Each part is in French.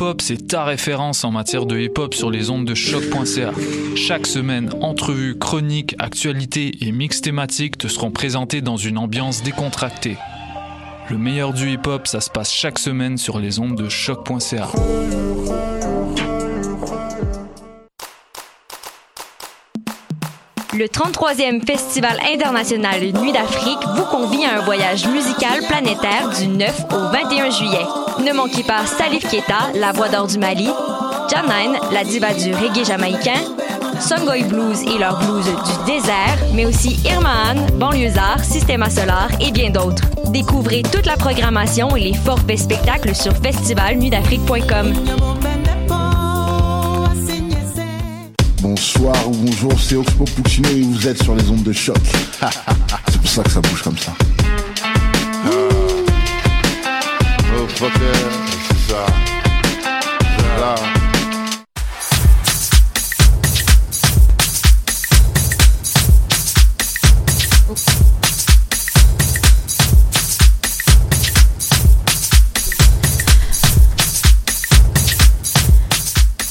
Pool Hip Hop, c'est ta référence en matière de hip hop sur les ondes de choc.ca. Chaque semaine, entrevues, chroniques, actualités et mix thématiques te seront présentés dans une ambiance décontractée. Le meilleur du hip hop, ça se passe chaque semaine sur les ondes de choc.ca. Le 33e Festival international Nuit d'Afrique vous convie à un voyage musical planétaire du 9 au 21 juillet. Ne manquez pas Salif Keita, la voix d'or du Mali, Janine, la diva du reggae jamaïcain, Songoy Blues et leur blues du désert, mais aussi Irma Anne, Banlieusard, Systema Solar et bien d'autres. Découvrez toute la programmation et les forfaits spectacles sur festivalnuitdafrique.com. Bonsoir ou bonjour, c'est Oxpo Puccino et vous êtes sur les ondes de choc. c'est pour ça que ça bouge comme ça.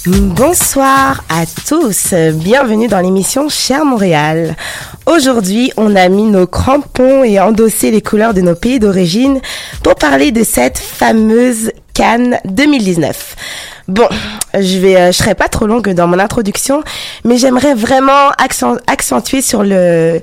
Bonsoir à tous, bienvenue dans l'émission Cher Montréal. Aujourd'hui, on a mis nos crampons et endossé les couleurs de nos pays d'origine pour parler de cette fameuse Cannes 2019. Bon, je vais, euh, je serai pas trop longue dans mon introduction, mais j'aimerais vraiment accent- accentuer sur le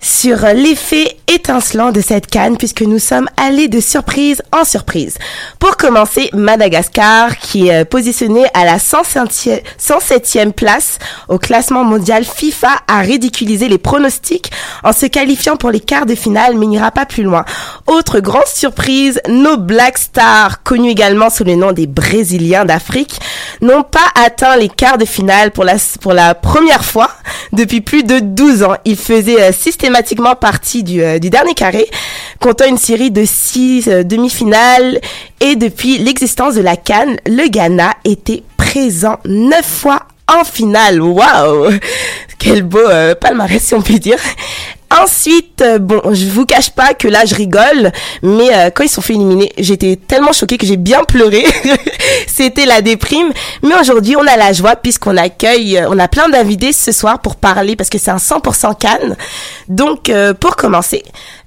sur l'effet étincelant de cette canne puisque nous sommes allés de surprise en surprise. Pour commencer, Madagascar qui est euh, positionné à la 107e 107e place au classement mondial FIFA a ridiculisé les pronostics en se qualifiant pour les quarts de finale mais n'ira pas plus loin. Autre grande surprise, nos Black Stars, connus également sous le nom des Brésiliens d'Afrique, n'ont pas atteint les quarts de finale pour la, pour la première fois depuis plus de 12 ans. Ils faisaient euh, systématiquement partie du, euh, du dernier carré, comptant une série de six euh, demi-finales. Et depuis l'existence de la Cannes, le Ghana était présent neuf fois en finale. Waouh Quel beau euh, palmarès si on peut dire. Ensuite, euh, bon, je vous cache pas que là je rigole, mais euh, quand ils sont fait éliminer, j'étais tellement choquée que j'ai bien pleuré. C'était la déprime. Mais aujourd'hui, on a la joie puisqu'on accueille, euh, on a plein d'invités ce soir pour parler parce que c'est un 100% Cannes. Donc, euh, pour commencer,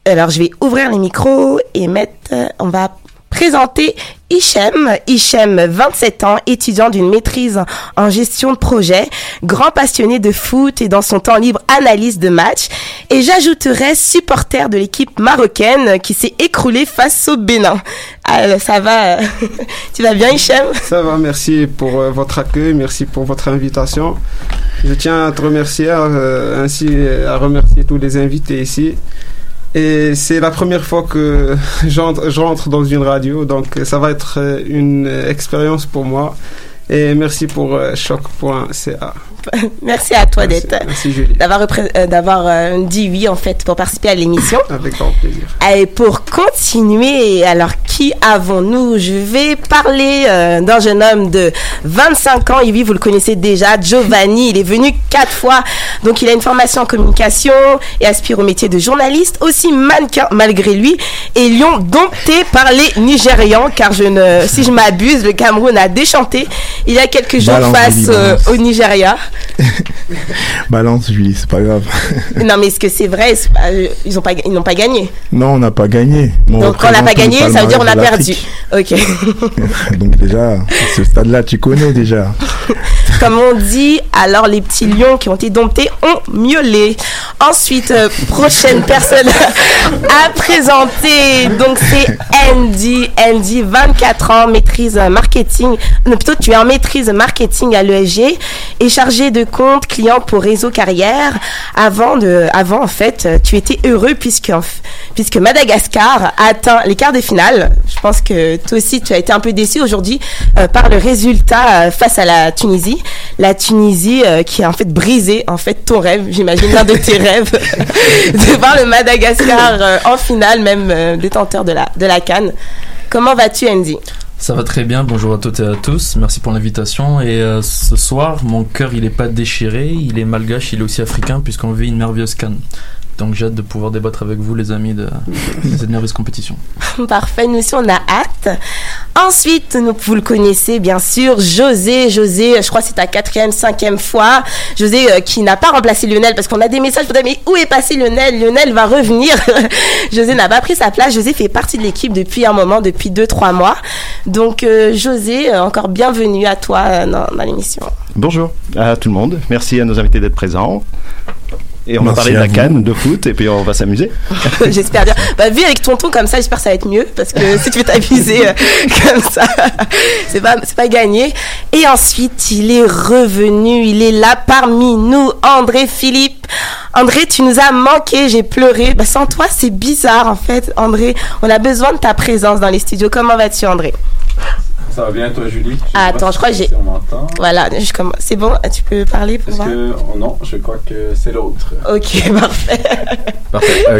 alors je vais ouvrir les micros et mettre, euh, on va présenter Hichem. Hichem, 27 ans, étudiant d'une maîtrise en gestion de projet, grand passionné de foot et dans son temps libre analyse de match. Et j'ajouterais supporter de l'équipe marocaine qui s'est écroulée face au Bénin. Ah, ça va euh, Tu vas bien Hichem? Ça va, merci pour euh, votre accueil, merci pour votre invitation. Je tiens à te remercier, euh, ainsi à remercier tous les invités ici. Et c'est la première fois que j'entre, dans une radio, donc ça va être une expérience pour moi. Et merci pour euh, choc.ca. Merci à toi d'être d'avoir euh, d'avoir euh, dit oui en fait pour participer à l'émission. Avec grand plaisir. Et pour continuer, alors qui avons-nous? Je vais parler euh, d'un jeune homme de 25 ans. Et oui, vous le connaissez déjà, Giovanni. Il est venu quatre fois. Donc, il a une formation en communication et aspire au métier de journaliste. Aussi mannequin malgré lui. Et Lyon dompté par les Nigérians, car je ne, si je m'abuse, le Cameroun a déchanté. il y a quelques jours Balance, face euh, au Nigeria. Balance, Julie, c'est pas grave. non, mais est-ce que c'est vrai? Pas- euh, Ils n'ont pas, ils pas gagné? Non, on n'a pas gagné. Donc, quand on n'a pas gagné, ça veut dire on a perdu. Ok. Donc déjà, ce stade-là, tu connais déjà. Comme on dit, alors les petits lions qui ont été domptés ont miaulé. Ensuite, euh, prochaine personne à présenter. Donc c'est Andy. Andy, 24 ans, maîtrise marketing. Non, plutôt tu es en maîtrise marketing à l'ESG et chargé de compte client pour réseau carrière. Avant de, avant en fait, tu étais heureux puisque puisque Madagascar a atteint les quarts de finale. Je pense que toi aussi tu as été un peu déçu aujourd'hui euh, par le résultat euh, face à la Tunisie. La Tunisie euh, qui a en fait brisé en fait ton rêve, j'imagine l'un de tes rêves, de voir le Madagascar euh, en finale, même euh, détenteur de la de la canne. Comment vas-tu Andy? Ça va très bien, bonjour à toutes et à tous, merci pour l'invitation. Et euh, ce soir, mon cœur il est pas déchiré, il est malgache, il est aussi africain puisqu'on vit une merveilleuse canne. Donc j'ai hâte de pouvoir débattre avec vous les amis de, de cette merveilleuse compétition. Parfait, nous aussi on a hâte. Ensuite, nous, vous le connaissez bien sûr, José. José, je crois que c'est ta quatrième, cinquième fois. José euh, qui n'a pas remplacé Lionel parce qu'on a des messages pour dire mais où est passé Lionel? Lionel va revenir. José n'a pas pris sa place. José fait partie de l'équipe depuis un moment, depuis deux, trois mois. Donc euh, José, euh, encore bienvenue à toi euh, dans, dans l'émission. Bonjour à tout le monde. Merci à nos invités d'être présents. Et on va parler de la canne, de foot, et puis on va s'amuser. j'espère bien. Bah, vu avec ton ton comme ça, j'espère que ça va être mieux parce que si tu veux t'amuser euh, comme ça, c'est pas c'est pas gagné. Et ensuite, il est revenu, il est là parmi nous, André Philippe. André, tu nous as manqué, j'ai pleuré. Bah, sans toi, c'est bizarre en fait, André. On a besoin de ta présence dans les studios. Comment vas-tu, André? Ça va bien toi Julie? Ah, Attends, je crois que j'ai. si on m'entend. Voilà, je commence. C'est bon, tu peux parler pour voir. que oh non, je crois que c'est l'autre. Ok, parfait. Parfait. Euh.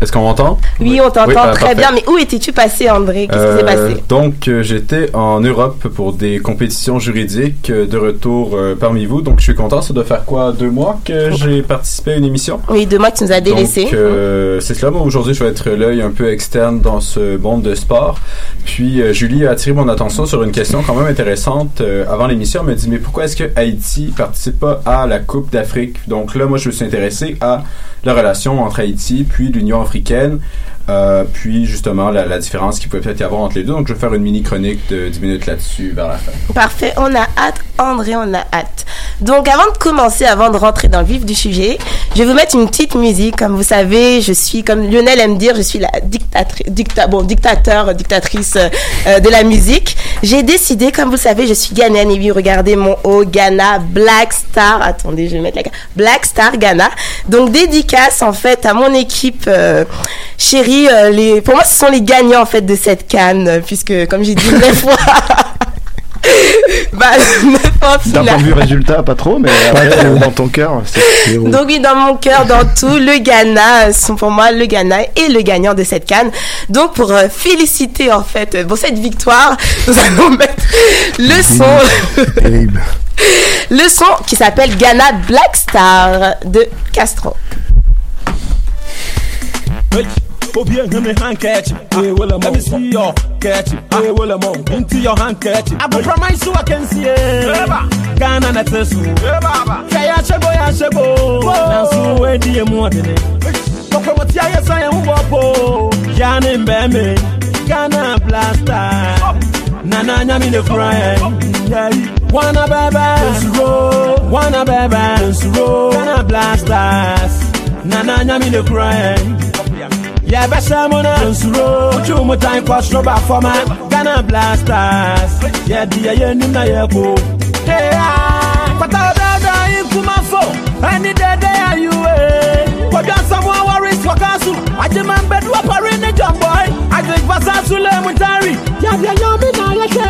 Est-ce qu'on m'entend? Oui, on t'entend Oui, bah, très parfait. bien. Mais où étais-tu passé, André? Qu'est-ce qui s'est Euh, passé? donc euh, j'étais en Europe pour des compétitions juridiques de retour parmi vous. Donc je suis content. Ça doit faire quoi deux mois que j'ai participé à une émission? Oui, deux mois que tu nous as délaissé. Donc, euh, c'est cela. Moi, aujourd'hui, je vais être l'œil un peu externe dans ce monde de sport. Puis, Julie a attiré mon attention sur une question quand même intéressante. Euh, avant l'émission, elle me dit, mais pourquoi est-ce que Haïti participe pas à la Coupe d'Afrique? Donc là, moi, je me suis intéressé à la relation entre Haïti puis l'Union africaine. Euh, puis justement la, la différence qu'il peut peut-être y avoir entre les deux. Donc je vais faire une mini chronique de 10 minutes là-dessus vers la fin. Parfait, on a hâte, André, on a hâte. Donc avant de commencer, avant de rentrer dans le vif du sujet, je vais vous mettre une petite musique. Comme vous savez, je suis, comme Lionel aime dire, je suis la dictatrice, dicta, bon, dictateur, dictatrice euh, de la musique. J'ai décidé, comme vous savez, je suis Ghanéenne et regardez mon haut, Ghana, Black Star. Attendez, je vais mettre la Black Star Ghana. Donc dédicace en fait à mon équipe euh, chérie. Euh, les, pour moi, ce sont les gagnants en fait de cette canne, euh, puisque comme j'ai dit neuf fois. bah, neuf fois D'un point de vue résultat, pas trop, mais euh, dans ton cœur, c'est Donc oui, dans mon cœur, dans tout, le Ghana sont pour moi le Ghana et le gagnant de cette canne. Donc pour euh, féliciter en fait euh, pour cette victoire, nous allons mettre le son, Terrible. le son qui s'appelle Ghana Black Star de Castro. Obi ehun mi handkerchief. Ewele mo. Let me see your kerchief. Ah. Ewele mo. Into your handkerchief. Abuburama isu wa kensi ye. Ghana na te su. Kẹ ya ṣẹ́gbó ya ṣẹ́gbó. Nansu wo edi emu ọ̀dìní. Kọ̀kọ̀ mo ti ayé sọ yẹn wúwo po. Yanni mbẹ́ mi. Ghana blaster. Oh. Nana nyami ne fura yẹn. Wanna bebe, Nsuro, wanna bebe, Nsuro, Ghana blasters. Nana nyami ne fura yẹn. yɛbɛsɛ mu no nsuro wotwiw mu tan kɔsoro bafɔma ghana blasters yɛde yɛyɛ nim na yɛko kwata dada nkumafo ɛne dɛdɛ ayuwe kɔdwa nsɛm a wɔres wɔka so agyema mbɛduwa pare ne jɔmbɔe agbɛgbasa so lɛ mu tari yɛdeɛ nyame na yɛhwɛ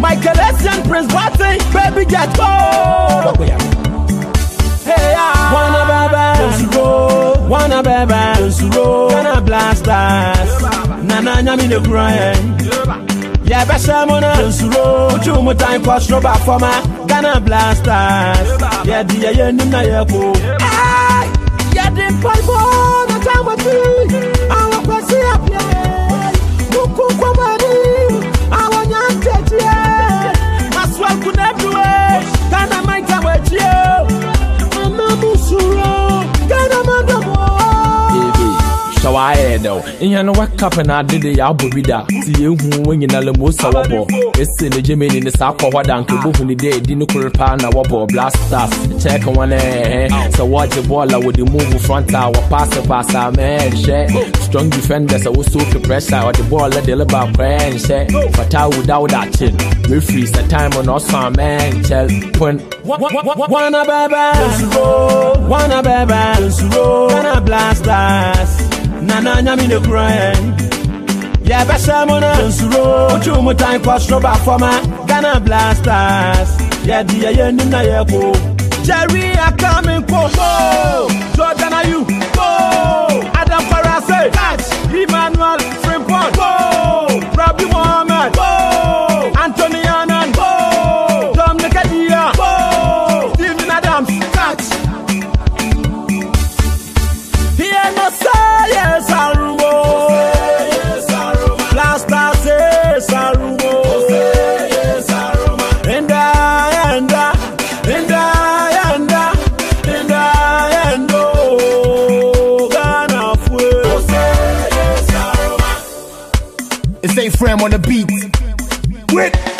michael asian prince waten baby jato ah. Wanna baba, nsuro. Wanna baba, nsuro. Blasters, last last Nana nyami ne crying. Yeah, best I'm on a suro Two more time for stroba for my Ghana blasters. Yeah, dear, yeah, nina yako Yeah, the pipe on a time with me dɛw nyɛ no wakap na ade de yɛ abɔ bi da ti yɛhu wɔn nyina le mo sa wɔbɔ esi ne saa kɔ hɔ da nke bohu ne dɛ edi ne koro paa na wɔbɔ blasters check wɔn ɛɛhɛ sɛ wɔgye bɔɔl a wɔde move in front a wɔpaase paase a mɛɛ nhyɛ strong defender sɛ wosoke pressure ɔde bɔɔl de leba kɔɛ nhyɛ fata wuda wuda akyi referee sɛ time na ɔsɔ a mɛɛ nkyɛl pon Wanna baby, wanna baby, wanna blasters. nana nyame ne kura yɛn yɛbɛsɛ mo na nsuro. Wotwiw mu tan kɔ soro baafɔma ghana blasters. Yɛde yɛyɛ nim na yɛko jerry akame nkomo jordana yu go adam farase catch emmanuel frimpon go on the beat. Wait.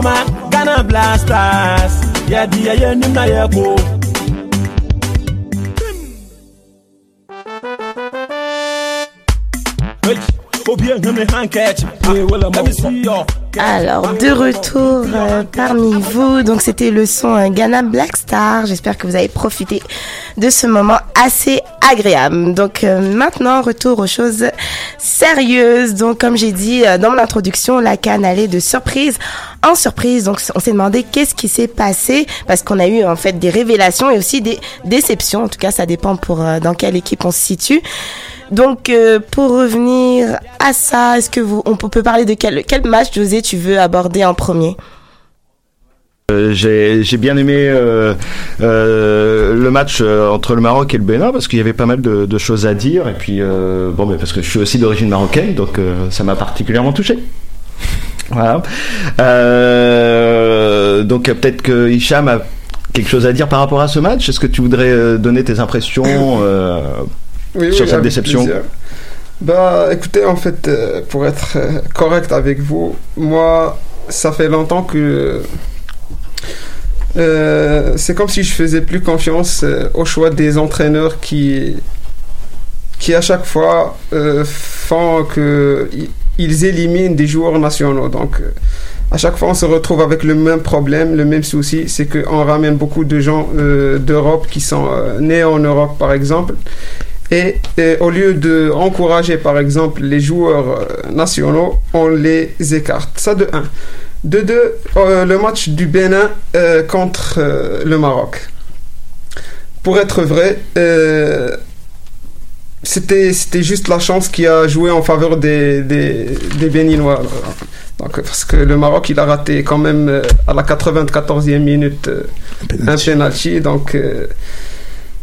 Ghana blasters. Na. Alors, de retour euh, parmi vous, donc c'était le son euh, Ghana Black Star. J'espère que vous avez profité de ce moment assez agréable. Donc euh, maintenant, retour aux choses sérieuses. Donc comme j'ai dit euh, dans mon introduction, la canne allait de surprise en surprise. Donc on s'est demandé qu'est-ce qui s'est passé parce qu'on a eu en fait des révélations et aussi des déceptions. En tout cas, ça dépend pour euh, dans quelle équipe on se situe. Donc, euh, pour revenir à ça, est-ce que vous, on peut parler de quel, match, José, tu veux aborder en premier? Euh, j'ai bien aimé le match entre le Maroc et le Bénin parce qu'il y avait pas mal de, de choses à dire et puis bon mais parce que je suis aussi d'origine marocaine donc ça m'a particulièrement touché. Voilà. Euh, donc peut-être que Hicham a quelque chose à dire par rapport à ce match. Est-ce que tu voudrais euh, donner tes impressions euh, Oui, sur oui, cette déception? plaisir. Bah, écoutez, en fait, euh, pour être correct avec vous, moi, ça fait longtemps que euh, c'est comme si je faisais plus confiance au choix des entraîneurs qui, qui à chaque fois euh, font que ils éliminent des joueurs nationaux. Donc, euh, à chaque fois, on se retrouve avec le même problème, le même souci, c'est qu'on ramène beaucoup de gens euh, d'Europe qui sont euh, nés en Europe, par exemple. Et, au lieu de encourager, par exemple, les joueurs nationaux, on les écarte. Ça de 1. De 2, le match du Bénin contre le Maroc. Pour être vrai, c'était c'était juste la chance qui a joué en faveur des, des, des Béninois. Donc, parce que le Maroc, il a raté quand même euh, à la 94e minute euh, un penalty. Donc euh,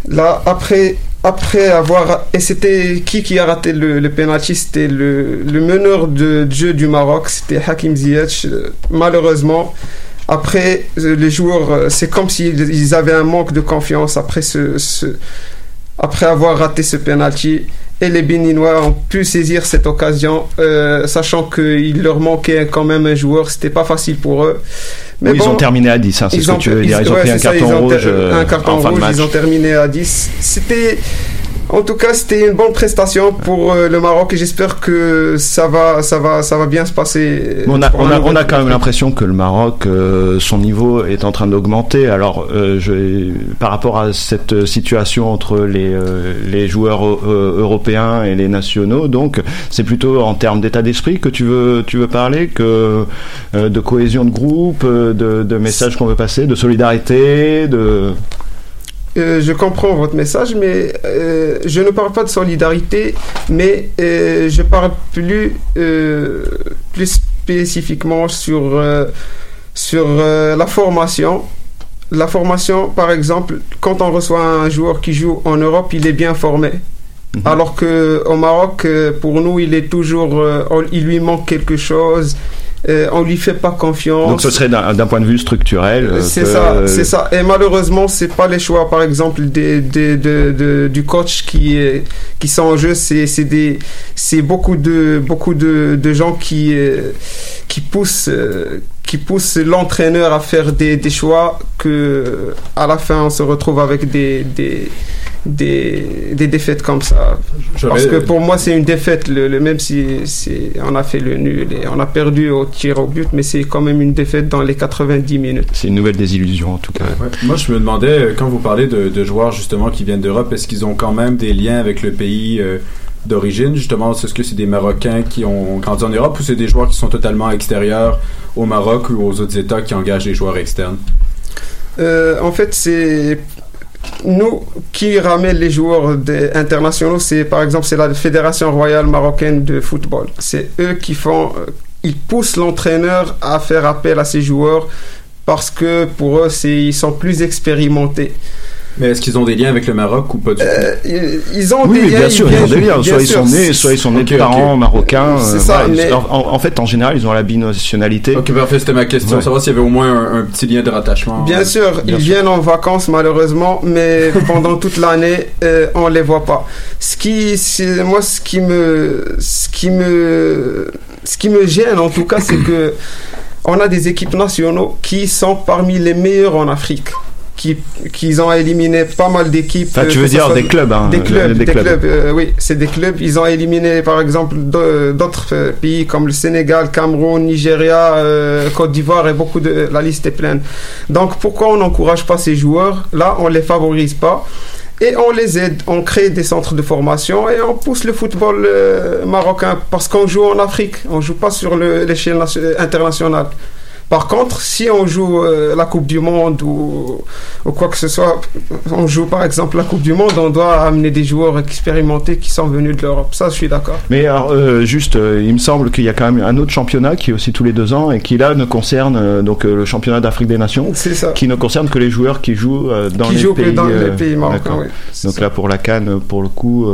là, après, après avoir... Et c'était qui qui a raté le, le penalty C'était le, le meneur de, de jeu du Maroc, c'était Hakim Ziyech. Malheureusement, après, les joueurs, c'est comme s'ils ils avaient un manque de confiance après ce, ce, après avoir raté ce penalty. Et les Béninois ont pu saisir cette occasion, euh, sachant qu'il leur manquait quand même un joueur. C'était pas facile pour eux. Mais oui, ils ont terminé à 10, hein, c'est ce que tu veux dire. Ils ont ouais, pris un ça, carton ils ont rouge un euh, carton en fin de rouge, match. ils ont terminé à 10. C'était, en tout cas, c'était une bonne prestation pour euh, le Maroc et j'espère que ça va, ça va, ça va bien se passer. On a, on, a, on a quand même l'impression que le Maroc, euh, son niveau est en train d'augmenter. Alors, euh, je, par rapport à cette situation entre les, euh, les joueurs euh, européens et les nationaux, donc c'est plutôt en termes d'état d'esprit que tu veux, tu veux parler, que euh, de cohésion de groupe, euh, de, de messages qu'on veut passer, de solidarité, de. Euh, je comprends votre message, mais euh, je ne parle pas de solidarité, mais euh, je parle plus, plus spécifiquement sur, sur la formation. La formation, par exemple, quand on reçoit un joueur qui joue en Europe, il est bien formé. Alors que au Maroc, pour nous, il est toujours, il lui manque quelque chose. Euh, on lui fait pas confiance. Donc, ce serait d'un point de vue structurel. euh, C'est ça, c'est ça. Et malheureusement, c'est pas les choix, par exemple, des, des- de- de- du coach qui qui sont en jeu. C'est c'est des, c'est beaucoup de beaucoup de, de gens qui euh, qui poussent. Qui poussent l'entraîneur à faire des, des choix que à la fin on se retrouve avec des, des, des, des défaites comme ça. Parce que pour moi c'est une défaite, le, le- même si c'est- on a fait le nul et on a perdu au tir au but, mais c'est quand même une défaite dans les 90 minutes. C'est une nouvelle désillusion en tout cas. Ouais. Moi, je me demandais, euh, quand vous parlez de, de joueurs justement qui viennent d'Europe, est-ce qu'ils ont quand même des liens avec le pays euh, d'origine Justement, est-ce que c'est des Marocains qui ont grandi en Europe ou c'est des joueurs qui sont totalement extérieurs au Maroc ou aux autres États qui engagent des joueurs externes? Euh, en fait, c'est nous qui ramène les joueurs internationaux. C'est par exemple c'est la Fédération royale marocaine de football. C'est eux qui font, euh, ils poussent l'entraîneur à faire appel à ces joueurs parce que pour eux ils sont plus expérimentés. Mais est-ce qu'ils ont des liens avec le Maroc ou pas du tout Ils, ils ont Oui, des oui, liens, bien sûr, ils ont des liens. Soit ils sûr. sont nés, soit ils sont nés Ok, de parents marocains. C'est euh, ça, mais- en, en- en fait, en général, ils ont la binationalité. Ok, parfait, c'était ma question. Ouais. Savoir s'il y avait au moins un, un petit lien de rattachement. Bien sûr, Bien ils sûr. viennent en vacances malheureusement, mais pendant toute l'année, euh, on les voit pas. Ce qui, moi, ce qui me, ce qui me, ce qui me gêne en tout cas, c'est que on a des équipes nationaux qui sont parmi les meilleures en Afrique. Qui, qui ont éliminé pas mal d'équipes. Enfin, tu euh, veux que ce dire des clubs, hein, Des euh, clubs, des des, clubs. clubs. euh, oui, c'est des clubs. Ils ont éliminé, par exemple, de- d'autres euh, pays comme le Sénégal, Cameroun, Nigeria, euh, Côte d'Ivoire et beaucoup de. La liste est pleine. Donc, pourquoi on n'encourage pas ces joueurs? Là, on les favorise pas. Et on les aide, on crée des centres de formation et on pousse le football euh, marocain parce qu'on joue en Afrique, on joue pas sur le- l'échelle nation- internationale. Par contre, si on joue euh, la Coupe du Monde ou, ou quoi que ce soit, on joue par exemple la Coupe du Monde, on doit amener des joueurs expérimentés qui sont venus de l'Europe. Ça, je suis d'accord. Mais alors, euh, juste, euh, il me semble qu'il y a quand même un autre championnat qui est aussi tous les deux ans et qui là ne concerne donc le championnat d'Afrique des Nations, ça. qui ne concerne que les joueurs qui jouent dans Qui les jouent pays. dans les pays marocains, oui. Donc là, pour la Cannes, pour le coup,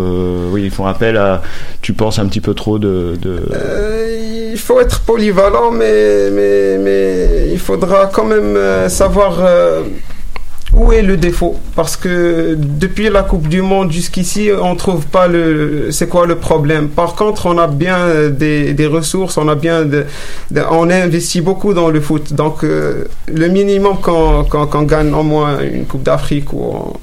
oui, ils font appel à. Tu penses un petit peu trop de. de... Il faut être polyvalent, mais, mais, mais il faudra quand même euh, savoir euh, où est le défaut? Parce que depuis la Coupe du Monde jusqu'ici, on trouve pas le, c'est quoi le problème? Par contre, on a bien des, des ressources, on a bien de, de- on a investi beaucoup dans le foot. Donc, euh, le minimum qu'on qu'on qu'on gagne au moins une Coupe d'Afrique on-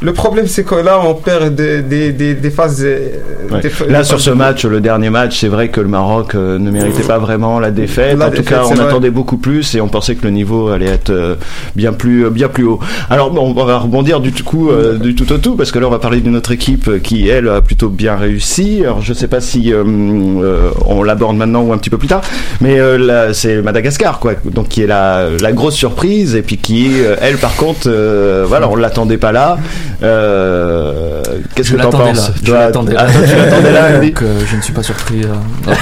le problème, c'est que là, on perd des, des, des, des phases. euh, Ouais. des pha- Là, sur phases ce match, le dernier match, c'est vrai que le Maroc euh, ne méritait pas vraiment la défaite. La en tout cas, on vrai. attendait beaucoup plus et on pensait que le niveau allait être euh, bien plus, bien plus haut. Alors, bon, on va rebondir du coup, euh, du tout au tout, parce que là, on va parler d'une autre équipe euh, qui, elle, a plutôt bien réussi. Alors, je sais pas si euh, euh, on l'aborde maintenant ou un petit peu plus tard, mais euh, là, c'est Madagascar, quoi. Donc, qui est la, la grosse surprise et puis qui, euh, elle, par contre, euh, voilà, on l'attendait pas là. Euh, Qu'est-ce Je que t'en penses là. Je l'attendais ah, là. toi, tu l'attendais là, Donc, euh, je ne suis pas surpris.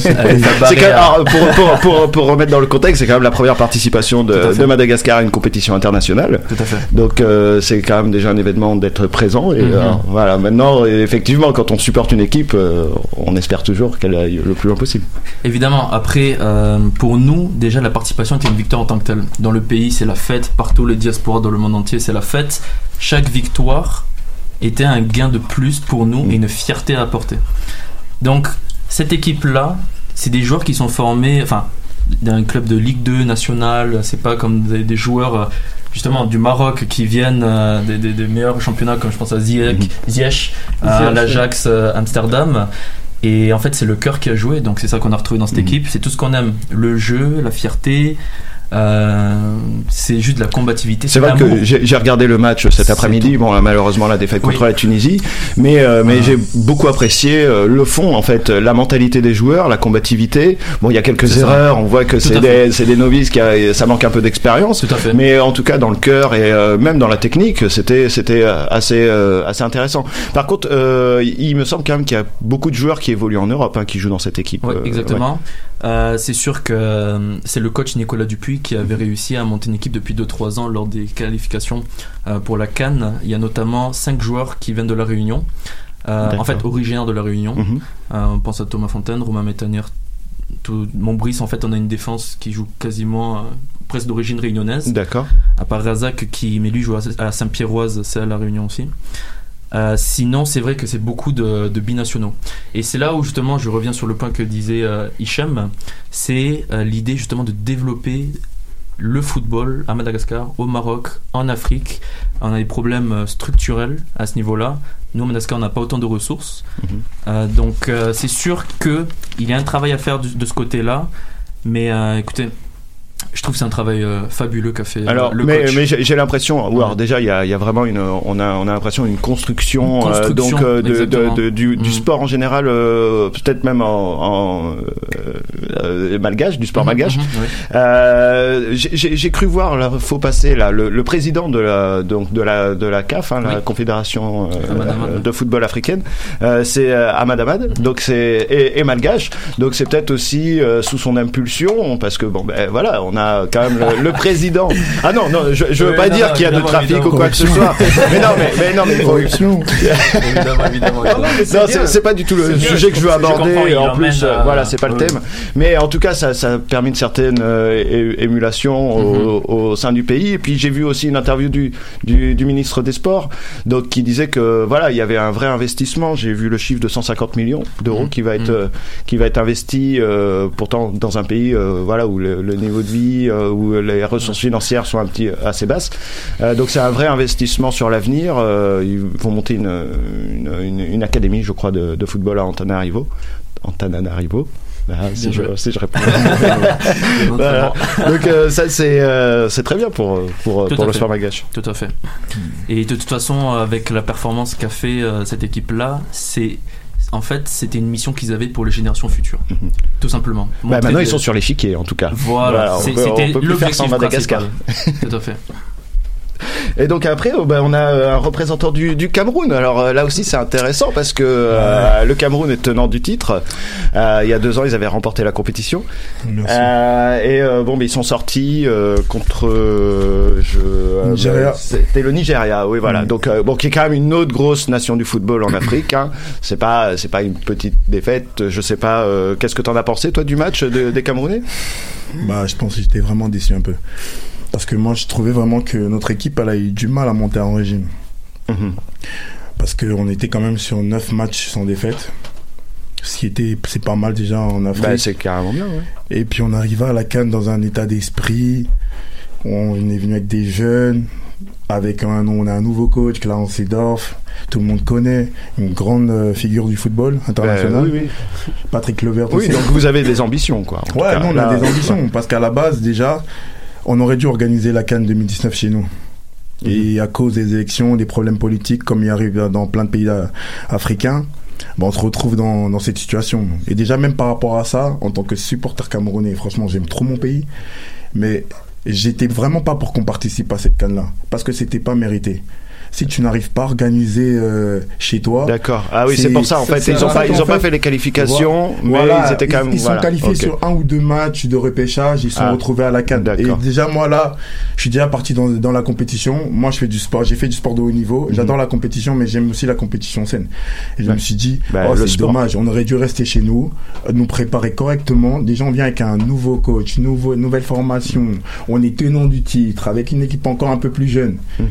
C'est quand même- alors, pour, pour, pour, pour remettre dans le contexte, c'est quand même la première participation de Madagascar à une compétition internationale. Tout à fait. Donc euh, c'est quand même déjà un événement d'être présent. Et Mhm. euh, voilà, maintenant, effectivement, quand on supporte une équipe, euh, on espère toujours qu'elle aille le plus loin possible. Évidemment, après, pour nous, déjà, la participation était une victoire en tant que telle. Dans le pays, c'est la fête. Partout, les diasporas dans le monde entier, c'est la fête. Chaque victoire était un gain de plus pour nous et une fierté à apporter. Donc cette équipe-là, c'est des joueurs qui sont formés, enfin, d'un club de Ligue 2 nationale, c'est pas comme des, des joueurs euh, justement du Maroc qui viennent euh, des, des- des meilleurs championnats comme je pense à Ziyech, Ziyech, à Ziyech, l'Ajax euh, Amsterdam. Et en fait, c'est le cœur qui a joué, donc c'est ça qu'on a retrouvé dans cette équipe. C'est tout ce qu'on aime le jeu, la fierté. Euh, c'est juste de la combativité. C'est vrai que j'ai regardé le match cet après-midi. Bon, là, malheureusement la défaite contre Oui. la Tunisie, mais euh, mais j'ai beaucoup apprécié euh, le fond, en fait, la mentalité des joueurs, la combativité. Bon, il y a quelques ça. erreurs. On voit que c'est des c'est des novices qui a- ça manque un peu d'expérience. Mais en tout cas, dans le cœur et euh, même dans la technique, c'était c'était assez euh, assez intéressant. Par contre, euh, il me semble quand même qu'il y a beaucoup de joueurs qui évoluent en Europe, hein, qui jouent dans cette équipe. Ouais, Euh, exactement. Euh, c'est sûr que euh, c'est le coach Nicolas Dupuis qui avait réussi à monter une équipe depuis 2-3 ans lors des qualifications euh, pour la Cannes. Il y a notamment 5 joueurs qui viennent de la Réunion. En fait, originaires de la Réunion. Mhm. On pense à Thomas Fontaine, Romain Métanier, tout, Montbrice. En fait, on a une défense qui joue quasiment presque d'origine réunionnaise. D'accord. À part Razak, qui, mais lui joue à, à Saint-Pierroise, c'est à La Réunion aussi. Euh, sinon, c'est vrai que c'est beaucoup de, de binationaux. Et c'est là où justement je reviens sur le point que disait euh, Hicham, c'est euh, l'idée justement de développer le football à Madagascar, au Maroc, en Afrique. On a des problèmes euh, structurels à ce niveau-là. Nous, à Madagascar, on n'a pas autant de ressources. Euh, donc, c'est sûr qu'il y a un travail à faire de, de ce côté-là. Mais écoutez, je trouve que c'est un travail euh, fabuleux qu'a fait euh, Alors, le mais, coach. mais j'ai l'impression, ou alors déjà il y a, y a vraiment une, on a, on a l'impression d'une construction, Une euh, construction, donc euh, de, de- exactement. de- du, du Mm. sport en général, euh, peut-être même en, en, euh, malgache, du sport Mhm, malgache. mhm, oui. Euh, j'ai- cru voir là, faut passer là, le, le président de la, donc de la, de la CAF, hein, la Oui. Confédération euh, Ahmad Ahmad, de football africaine, euh, c'est euh, Ahmad Ahmad, donc c'est et, et malgache, donc c'est peut-être aussi euh, sous son impulsion, parce que bon ben voilà, on a quand même le, le président. Ah non non, je, je veux Oui, pas non, dire non, qu'il y a de trafic ou quoi que ce soit. Mais non mais, mais non mais Corruption. évidemment, évidemment. non, c'est- c'est pas du tout le C'est bien, sujet que je veux je aborder. il en plus, euh, voilà, c'est pas le thème. Mais en tout cas, ça, ça a permis une certaine euh, émulation au, au sein du pays. Et puis j'ai vu aussi une interview du, du, du ministre des Sports, donc qui disait que voilà, il y avait un vrai investissement. J'ai vu le chiffre de 150 millions d'euros qui va être euh, qui va être investi euh, pourtant dans un pays euh, voilà où le, le niveau de vie, euh, où les ressources financières sont un petit assez basses. Euh, donc c'est un vrai investissement sur l'avenir. Euh, ils vont monter une, une, une, une académie, je crois, de, de football à Antananarivo. Antananarivo. Ah, si, je, joué. si je réponds. Voilà. Donc euh, ça c'est euh, c'est très bien pour pour, le sport malgache. Tout à fait. Et de toute façon, avec la performance qu'a fait euh, cette équipe-là, c'est en fait c'était une mission qu'ils avaient pour les générations futures, tout simplement. Bah, maintenant ils sont sur l'échiquier en tout cas. Voilà, on c'était l'objectif principal. Tout à fait. Et donc après, oh, ben, on a euh, un représentant du, du Cameroun. Alors euh, là aussi, c'est intéressant parce que euh, le Cameroun est tenant du titre. Euh, il y a deux ans, ils avaient remporté la compétition. Merci. Euh, et bon, mais ils sont sortis contre Nigeria. C'était le Nigeria, oui, voilà. Mm. Donc bon, qui est quand même une autre grosse nation du football en Afrique. Hein. C'est pas, c'est pas une petite défaite. Je sais pas. Qu'est-ce que t'en as pensé toi du match de- des Camerounais? Bah, je pense que j'étais vraiment déçu un peu. Parce que moi, je trouvais vraiment que notre équipe, elle a eu du mal à monter en régime. Mhm. Parce qu'on était quand même sur 9 matchs sans défaite. Ce qui était, c'est pas mal déjà en Afrique. Bah, c'est carrément bien. Ouais. Et puis on arriva à la Cannes dans un état d'esprit. On est venu avec des jeunes, avec un, on a un nouveau coach, Clarence Seedorf. Tout le monde connaît, une grande euh, figure du football international. Bah, oui, oui. Patrick Levert Oui, aussi. donc vous avez des ambitions, quoi. Ouais, nous, on Là, a des ambitions. Parce qu'à la base, déjà, on aurait dû organiser la Cannes 2019 chez nous. Et à cause des élections, des problèmes politiques, comme il arrive dans plein de pays africains, ben, on se retrouve dans, dans cette situation. Et déjà, même par rapport à ça, en tant que supporter camerounais, franchement, j'aime trop mon pays. Mais j'étais vraiment pas pour qu'on participe à cette canne-là. Parce que c'était pas mérité. Si tu n'arrives pas à organiser euh, chez toi. D'accord. Ah oui, c'est pour ça, en fait. Ils ont pas, ils ont pas fait les qualifications, mais Voilà, ils étaient quand même. Ils, voilà. sont qualifiés sur un ou deux matchs de repêchage, ils sont Ah. retrouvés à la canne. Et déjà, moi là, je suis déjà parti dans, dans la compétition. Moi, je fais du sport, j'ai fait du sport de haut niveau. J'adore la compétition, mais j'aime aussi la compétition saine. Et je Mhm. Me suis dit, Bah, oh, c'est dommage, on aurait dû rester chez nous, euh, nous préparer correctement. Déjà, on vient avec un nouveau coach, nouveau, nouvelle formation. On est tenant du titre, avec une équipe encore un peu plus jeune. Mhm.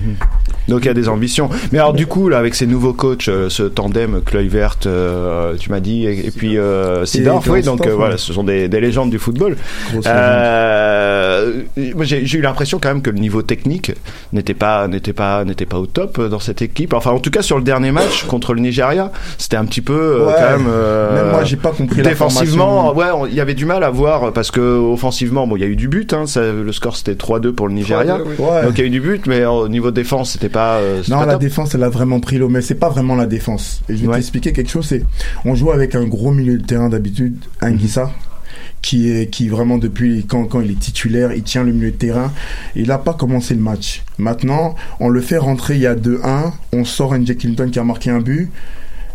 Donc il y a des ambitions. Mais alors du coup, là, avec ces nouveaux coachs, euh, ce tandem Kluivert, euh, tu m'as dit, et, et puis euh, Sidorf, oui, donc euh, voilà, ce sont des, des légendes du football. Euh, moi, j'ai eu l'impression quand même que le niveau technique n'était pas n'était pas n'était pas au top euh, dans cette équipe. Enfin, en tout cas sur le dernier match contre le Nigeria, c'était un petit peu Ouais. quand même. Même moi, j'ai pas compris Défensivement, ouais, il y avait du mal à voir parce que offensivement, bon, il y a eu du but. Hein, ça- le score c'était 3-2 pour le Nigeria. 3-2, oui. Ouais. Donc il y a eu du but, mais au niveau défense, c'était pas. Non, la top. défense, elle a vraiment pris l'eau, mais c'est pas vraiment la défense. Et je vais Ouais. t'expliquer quelque chose. C'est, on joue avec un gros milieu de terrain d'habitude, Anguissa, qui est, qui vraiment depuis quand, quand il est titulaire, il tient le milieu de terrain. Il a pas commencé le match. Maintenant, on le fait rentrer il y a 2-1. On sort un Jack Clinton qui a marqué un but.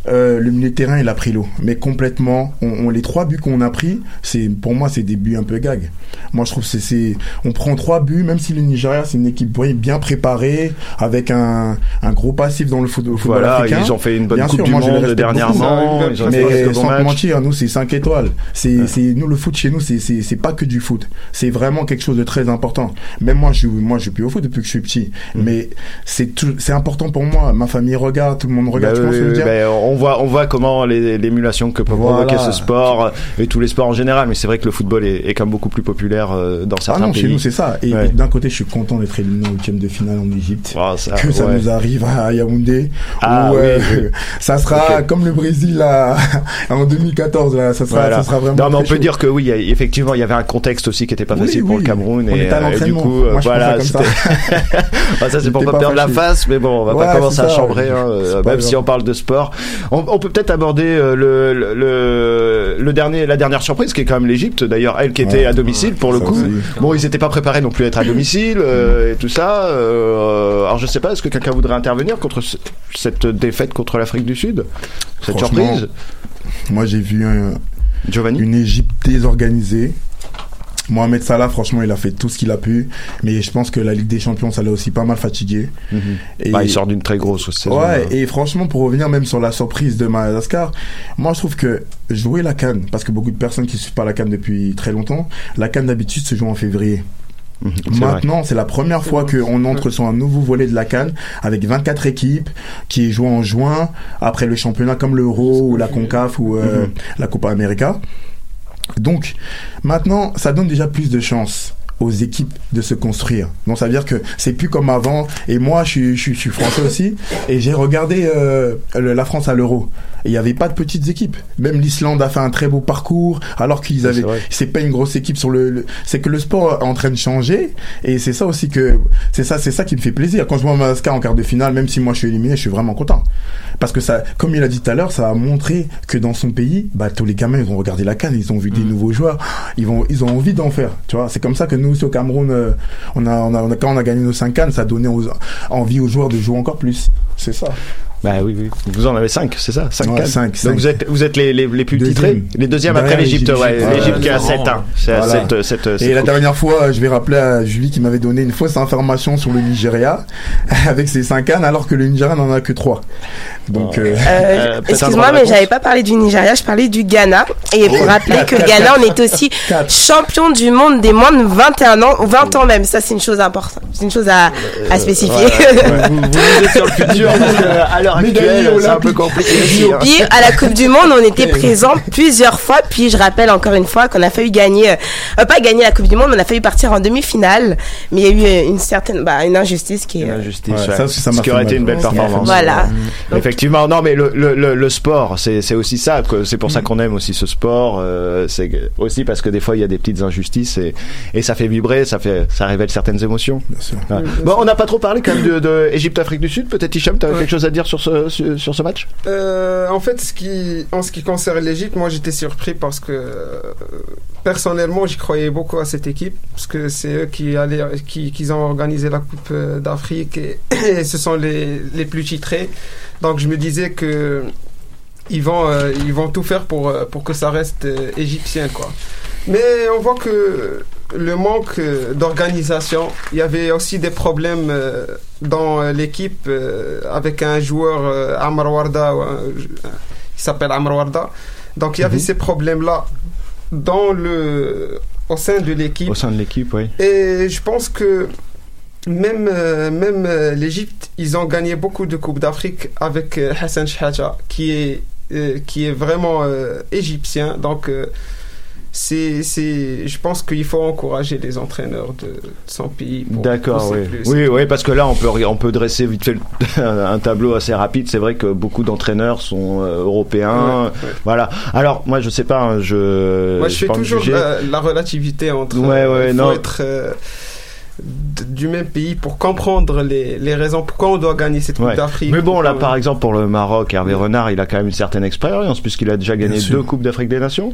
Euh, le milieu de terrain, il a pris l'eau, mais complètement. On, on- les trois buts qu'on a pris, c'est pour moi, c'est des buts un peu gag. Moi, je trouve que c'est, on prend trois buts, même si le Nigeria, c'est une équipe bien préparée, avec un, un gros passif dans le football Voilà, africain. ils ont fait une bonne Bien Coupe sûr, du moi, Monde dernièrement, beaucoup. mais sans mentir, nous, c'est 5 étoiles. C'est, c'est, nous, le foot chez nous, c'est, c'est, c'est pas que du foot. C'est vraiment quelque chose de très important. Même moi, je, moi, je suis plus au foot depuis que je suis petit. Mm. Mais c'est tout, c'est important pour moi. Ma famille regarde, tout le monde regarde. Bah tu oui, bah, on voit, on voit comment l'émulation que peut Voilà. provoquer ce sport euh, et tous les sports en général. Mais c'est vrai que le football est, est quand même beaucoup plus populaire euh, dans Ah certains non, pays. chez nous c'est ça. Et, Ouais. et d'un côté, je suis content d'être éliminé en huitième de finale en Égypte. Ah, ça, que ça ouais. nous arrive à Yaoundé. Ah, où, oui, euh, oui. ça sera comme le Brésil là, en 2014. Là, ça sera, Voilà. ça sera vraiment. non, mais on peut chaud. dire que oui, effectivement, il y avait un contexte aussi qui était pas Oui, facile pour le Cameroun. On et, était à et du coup, Moi, voilà, ça Ah, c'est pour pas perdre la face, mais bon, on va pas commencer à chambrer, hein, même si on parle de sport. On, on peut peut-être aborder euh, le, le, le, le dernier, la dernière surprise qui est quand même l'Égypte. D'ailleurs, elle qui était Ouais. à domicile pour le coup. aussi. Bon, ils n'étaient pas préparés non plus à être à domicile euh, et tout ça. Euh, alors je sais pas, est-ce que quelqu'un voudrait intervenir contre ce- cette défaite contre l'Afrique du Sud, cette surprise? Moi, j'ai vu un- Giovanni? une Égypte désorganisée. Mohamed Salah, franchement, il a fait tout ce qu'il a pu. Mais je pense que la Ligue des Champions, ça l'a aussi pas mal fatigué. Mhm. Et- Bah, il sort d'une très grosse saison. Ouais, et franchement, pour revenir même sur la surprise de Madagascar, moi je trouve que jouer la Cannes, parce que beaucoup de personnes qui suivent pas la Cannes depuis très longtemps, la Cannes d'habitude se joue en février. Mhm, c'est vrai. Maintenant, c'est la première fois qu'on entre sur un nouveau volet de la Cannes avec 24 équipes qui est joué en juin après le championnat comme l'Euro ou la CONCAF ou euh, Mhm. la Copa América. Donc, maintenant, ça donne déjà plus de chances aux équipes de se construire. Donc ça veut dire que c'est plus comme avant. Et moi, je suis, français aussi, et j'ai regardé euh, la France à l'Euro. Et il n'y avait pas de petites équipes. Même l'Islande a fait un très beau parcours, alors qu'ils avaient. c'est pas une grosse équipe sur le. le- c'est que le sport est en train de changer, et c'est ça aussi que c'est ça, c'est ça qui me fait plaisir. Quand je vois Madagascar en quart de finale, même si moi je suis éliminé, je suis vraiment content. Parce que ça, comme il a dit tout à l'heure, ça a montré que dans son pays, bah, tous les gamins, ils ont regardé la canne, ils ont vu Mm. des nouveaux joueurs, ils vont, ils ont envie d'en faire. Tu vois, c'est comme ça que nous, aussi au Cameroun, euh, on a, on a, on a- quand on a gagné nos 5 cannes, ça a donné aux- envie aux joueurs de jouer encore plus. C'est ça. Bah oui, oui. Vous en avez 5, c'est ça? 5 Ouais, cinq, Donc cinq. vous êtes, vous êtes les, les, les plus Deuxième. titrés? Les deuxièmes après l'Égypte, ouais. l'Égypte. Qui est à c'est 7, marrant. hein. C'est à Voilà. 7, 7, Et la dernière fois, je vais rappeler à Julie qui m'avait donné une fausse information sur le Nigeria avec ses 5 cannes alors que le Nigeria n'en a que 3. Donc, euh, Euh, Excuse-moi, mais j'avais pas parlé du Nigeria, je parlais du Ghana. Et pour Oh. rappeler que le Ghana, on est aussi champion du monde des moins de 21 ans, ou 20 ans même. Ça, c'est une chose importante. C'est une chose à, à spécifier. vous, vous êtes sur le futur, parce que à l'heure actuelle, c'est un peu compliqué. Puis à la Coupe du Monde, on était présents plusieurs fois. Puis je rappelle encore une fois qu'on a failli gagner, euh, euh, pas gagner la Coupe du Monde, mais on a failli partir en demi-finale. Mais il y a eu euh, une certaine, bah, une injustice qui est. euh, Injustice, Ouais, ouais. ça ça Ce qui aurait été une belle performance. Voilà. Mm. Effectivement, non, mais le, le, le, le sport, c'est aussi ça. C'est pour ça qu'on aime aussi ce sport. euh, c'est aussi parce que des fois il y a des petites injustices et, et ça fait vibrer, ça fait, ça révèle certaines émotions. bien sûr. Ouais. Bon, on n'a pas trop parlé quand même de, de Égypte-Afrique du Sud. Peut-être Hicham, tu avais Ouais. quelque chose à dire sur ce, match Euh, en fait, ce qui, en ce qui concerne l'Égypte, moi j'étais surpris parce que euh, personnellement, j'y croyais beaucoup à cette équipe parce que c'est eux qui ont organisé la Coupe euh, d'Afrique et, ce sont les, plus titrés. Donc je me disais que ils vont, ils vont tout faire pour, pour que ça reste égyptien quoi. Mais on voit que le manque d'organisation, il y avait aussi des problèmes dans euh, l'équipe euh, avec un joueur euh, Amr Warda, il s'appelle Amr Warda. Donc il y avait ces problèmes-là dans le, au sein de l'équipe. au sein de l'équipe, oui. Et je pense que même, euh, même euh, l'Égypte, ils ont gagné beaucoup de Coupes d'Afrique avec euh, Hassan Shahaja, qui est, qui est vraiment égyptien. Donc, c'est, c'est, je pense qu'il faut encourager les entraîneurs de son pays. D'accord, oui. plus. Oui, oui, parce que là, on peut, on peut dresser vite fait un tableau assez rapide. C'est vrai que beaucoup d'entraîneurs sont euh, européens. Ouais, ouais. Voilà. Alors, moi, je sais pas, hein, je. Moi, je fais pas me toujours la, la relativité entre. Ouais, euh, ouais, faut non. être euh, du même pays pour comprendre les, les raisons pourquoi on doit gagner cette Coupe Ouais. d'Afrique. Mais bon, là, par exemple, pour le Maroc, Hervé Renard, il a quand même une certaine expérience puisqu'il a déjà gagné deux Coupes d'Afrique des Nations.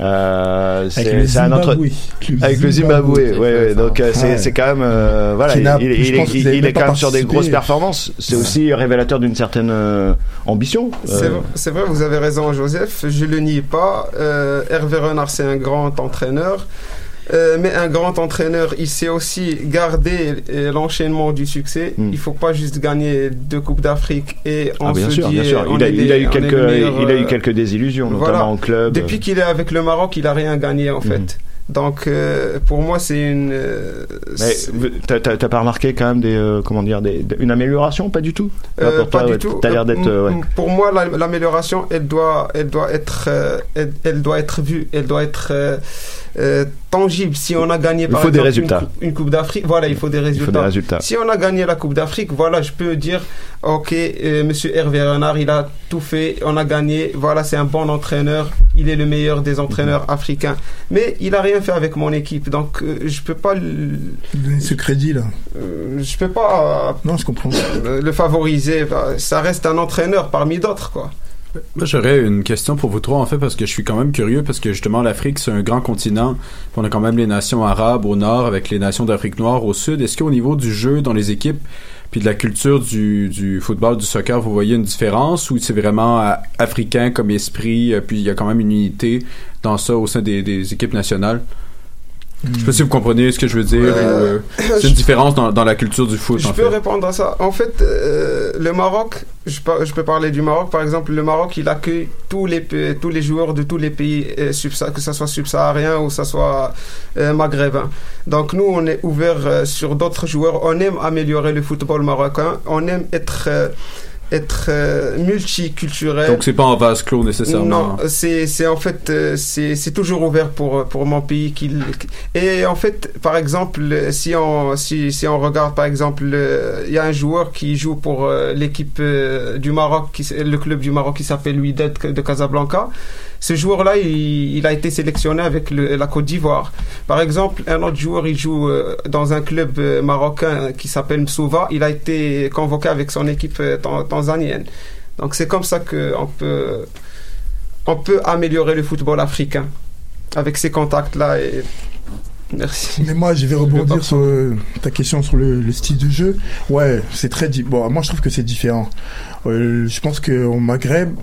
Euh, c'est le c'est un autre. Zimbabwe. Le Avec le Zimbabwe. Ouais, ouais. Donc euh, c'est Ouais. c'est quand même, euh, voilà, il, il- est, il est quand même sur des grosses performances. C'est aussi révélateur d'une certaine euh, ambition. C'est Euh, vrai, c'est vrai, vous avez raison, Joseph. Je le nie pas. Euh, Hervé Renard, c'est un grand entraîneur. Euh, mais un grand entraîneur, il sait aussi garder euh, l'enchaînement du succès. Hmm. Il faut pas juste gagner deux coupes d'Afrique et on Ah, bien se sûr, dit, bien sûr. on Il a, il eu quelques, il a eu euh, quelques désillusions, voilà. notamment en club. Depuis qu'il est avec le Maroc, il a rien gagné Hmm. en fait. Donc euh, pour moi, c'est une. euh, t'as- pas remarqué quand même des, euh, comment dire, des, une amélioration, pas du tout? Euh, pour toi, pas du ouais, tout. T'as l'air d'être, Euh, euh, ouais. Pour moi, la- l'amélioration, elle doit, elle doit être, euh, elle, elle doit être vue, elle doit être euh, euh, tangible. Si on a gagné, Il par faut des exemple, résultats. Une, coupe- une coupe d'Afrique, voilà, il faut des Il résultats. faut des résultats. Si on a gagné la Coupe d'Afrique, voilà, je peux dire, ok, euh, Monsieur Hervé Renard, il a tout fait, on a gagné, voilà, c'est un bon entraîneur, il est le meilleur des entraîneurs Mhm. africains. Mais il a rien fait avec mon équipe, donc euh, je peux pas, le- Donner ce crédit là. euh, je peux pas. Non, je comprends. euh, le favoriser. Bah, Ça reste un entraîneur parmi d'autres, quoi. Moi, j'aurais une question pour vous trois, en fait, parce que je suis quand même curieux, parce que justement, l'Afrique, c'est un grand continent. On a quand même les nations arabes au nord, avec les nations d'Afrique noire au sud. Est-ce qu'au niveau du jeu dans les équipes, puis de la culture du, football, du soccer, vous voyez une différence, ou c'est vraiment euh, africain comme esprit, euh, puis il y a quand même une unité dans ça au sein des équipes nationales? Je sais pas si vous comprenez ce que je veux dire. Euh, euh, c'est une différence dans, dans la culture du foot, Je en peux fait. répondre à ça. En fait, euh, le Maroc, je peux, je peux parler du Maroc, par exemple. Le Maroc, il accueille tous les, tous les joueurs de tous les pays, euh, que ce soit subsaharien ou que ce soit euh, maghrébin. Donc nous, on est ouvert sur d'autres joueurs. On aime améliorer le football marocain. On aime être... être euh, multiculturel. Donc c'est pas en vase clos nécessairement. Non, c'est c'est en fait euh, c'est c'est toujours ouvert pour pour mon pays qu'il et en fait par exemple si on si si on regarde par exemple euh, il y a un joueur qui joue pour euh, l'équipe du Maroc qui le club du Maroc qui s'appelle Wydad de Casablanca. Ce joueur-là, il, il a été sélectionné avec le- la Côte d'Ivoire. Par exemple, un autre joueur, il joue euh, dans un club euh, marocain qui s'appelle Msouva. Il a été convoqué avec son équipe euh, tan- tanzanienne. Donc c'est comme ça qu'on peut, on peut améliorer le football africain avec ces contacts-là. Et... Merci. Mais moi, je vais rebondir sur ta question sur le, le style de jeu. Ouais, c'est très. Bon, moi, je trouve que c'est différent. Euh, je pense qu'au Maghreb,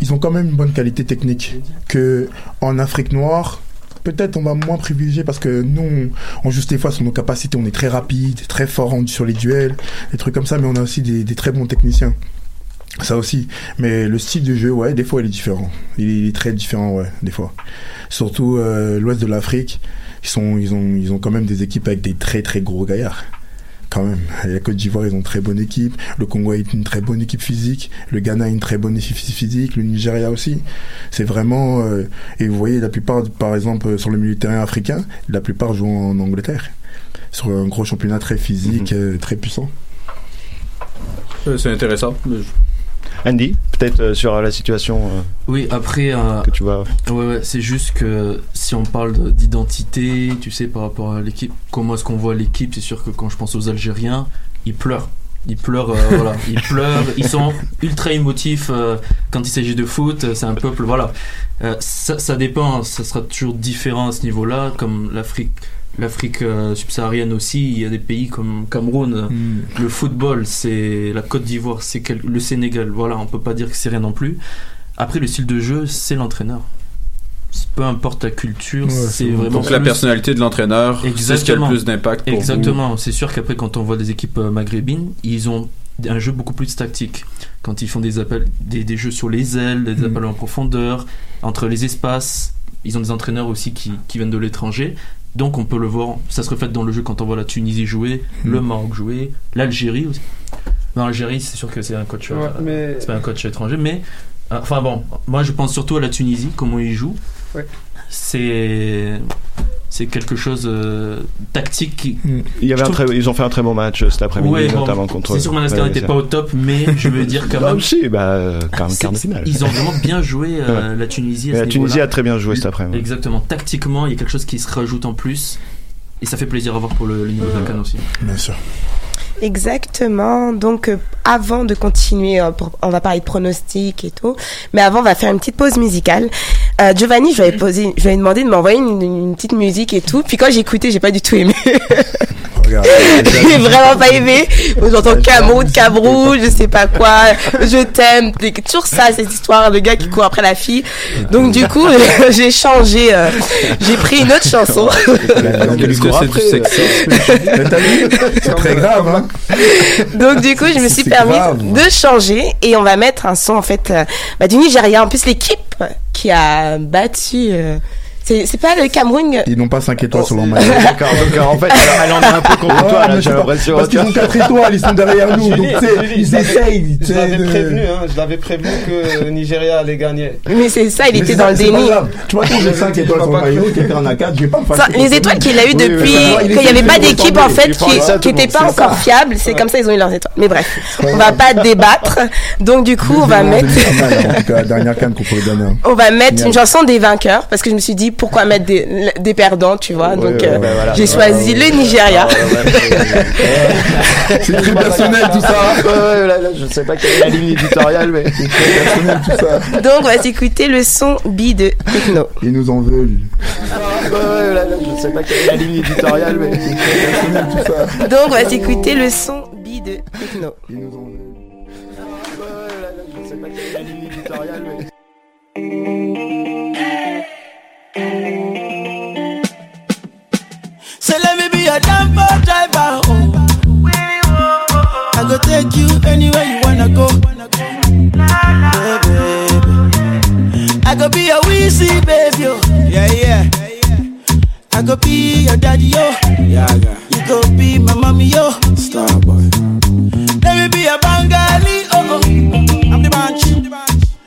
ils ont quand même une bonne qualité technique. Que en Afrique noire, peut-être on va moins privilégier parce que nous, on, on juste des fois sur nos capacités, on est très rapide, très fort sur les duels, des trucs comme ça, mais on a aussi des, très bons techniciens. Ça aussi. Mais le style de jeu, ouais, des fois, il est différent. Il est, il est très différent, ouais, des fois. Surtout euh, l'ouest de l'Afrique, ils, sont, ils, ont, ils ont quand même des équipes avec des très très gros gaillards. Quand même. La Côte d'Ivoire, ils ont une très bonne équipe. Le Congo a une très bonne équipe physique. Le Ghana a une très bonne équipe physique. Le Nigeria aussi. C'est vraiment. euh, et vous voyez, la plupart, par exemple, sur le milieu de terrain africain, la plupart jouent en Angleterre. Sur un gros championnat très physique, euh, très puissant. Euh, C'est intéressant. Andy, peut-être euh, sur la situation euh, Oui, après. euh, que tu vois. Ouais, ouais, c'est juste que si on parle de- d'identité, tu sais, par rapport à l'équipe, comment est-ce qu'on voit l'équipe, c'est sûr que quand je pense aux Algériens, ils pleurent. Ils pleurent, euh, voilà, ils pleurent, ils sont ultra émotifs euh, quand il s'agit de foot, euh, c'est un peuple, voilà. Euh, ça, ça dépend, ça sera toujours différent à ce niveau-là, comme l'Afrique. L'Afrique euh, subsaharienne aussi, il y a des pays comme Cameroun. Le football, c'est la Côte d'Ivoire, c'est quel- le Sénégal. Voilà, on peut pas dire que c'est rien non plus. Après, le style de jeu, c'est l'entraîneur. Peu importe la culture, c'est vraiment. Donc la plus- personnalité de l'entraîneur, c'est ce qui a le plus d'impact pour vous. Exactement. C'est sûr qu'après, quand on voit des équipes euh, maghrébines, ils ont un jeu beaucoup plus tactique. Quand ils font des appels, des, des jeux sur les ailes, des Mm. appels en profondeur, entre les espaces, ils ont des entraîneurs aussi qui, qui viennent de l'étranger. Donc on peut le voir, ça se reflète dans le jeu quand on voit la Tunisie jouer, Hmm. le Maroc jouer, l'Algérie aussi. Non, l'Algérie, c'est sûr que c'est un coach, euh, Ouais, mais- c'est pas un coach étranger, mais euh, enfin bon, moi je pense surtout à la Tunisie, comment ils jouent. Ouais. C'est c'est quelque chose euh, tactique qui. Il y avait je un trouve- très, ils ont fait un très bon match euh, cet après-midi, Ouais, bon, notamment contre. C'est sûr que Madagascar n'était pas au top, mais je veux dire quand Bah même. aussi, bah, euh, quart de finale. Ils ont vraiment bien joué euh, Ouais. la Tunisie. À la Tunisie a très bien joué cet après-midi. Exactement. Tactiquement, il y a quelque chose qui se rajoute en plus. Et ça fait plaisir à voir pour le, le niveau de la canne aussi. Bien sûr. Exactement. Donc, euh, avant de continuer, euh, on va parler de pronostics et tout. Mais avant, on va faire une petite pause musicale. Euh, Giovanni, je lui avais posé, je lui avais demandé de m'envoyer une, une petite musique et tout. Puis quand j'ai écouté, j'ai pas du tout aimé. J'ai vraiment pas aimé. J'entends Cameroun, Cabrou, je sais pas quoi. Je t'aime. Toujours ça, cette histoire de gars qui court après la fille. Donc, du coup, j'ai changé, euh, j'ai pris une autre chanson. Que c'est très grave, hein Donc du coup, je me suis C'est permis grave. de changer et on va mettre un son en fait euh, bah, du Nigeria. En plus, l'équipe qui a battu, euh, c'est c'est pas le Cameroun. Ils n'ont pas 5 étoiles sur leur maillot. D'accord, donc en fait, elle en a un peu contre toi, là, j'ai l'impression. Parce qu'ils ont 4 étoiles, ils sont derrière nous. Donc, tu sais, ils essayent. Je l'avais prévenu, hein, je l'avais prévenu que le Nigeria allait gagner. Mais c'est ça, il Mais était dans ça, le déni. grave. Tu vois, quand j'ai 5 étoiles sur le maillot, quelqu'un en a 4, je vais pas me Ça, fâcher. les étoiles qu'il a eues Oui, depuis, qu'il n'y avait pas d'équipe en fait qui n'était pas encore fiable, c'est comme ça ils ont eu leurs étoiles. Mais bref, on va pas débattre. Donc du coup, on va mettre, En tout cas, la dernière canne qu'on pouvait donner. on va mettre une chanson des vainqueurs parce que je me suis dit pourquoi mettre des, des perdants, tu vois. Donc ouais, euh, voilà. j'ai choisi le Nigeria. C'est très personnel tout ça. Ouais, ouais, là, là, je sais pas quelle est la ligne éditoriale, mais. C'est très personnel tout ça. Donc on va s'écouter le son B de Techno. Ils nous en veulent. Ouais, ouais, là, là, je sais pas quelle est la ligne éditoriale, mais. C'est très personnel tout ça. Donc on va s'écouter le son B de Techno. Ils nous en veulent. Ouais, ouais, là, là, je sais pas quelle est la ligne éditoriale, mais. Take you anywhere you wanna go. Baby. I go be your Weezy baby. Oh. Yeah, yeah. I go be your daddy, yo. Yeah, yeah. You go be my mommy, oh. yo. Star boy. Let me be your Bengali, oh, oh. I'm the bunch.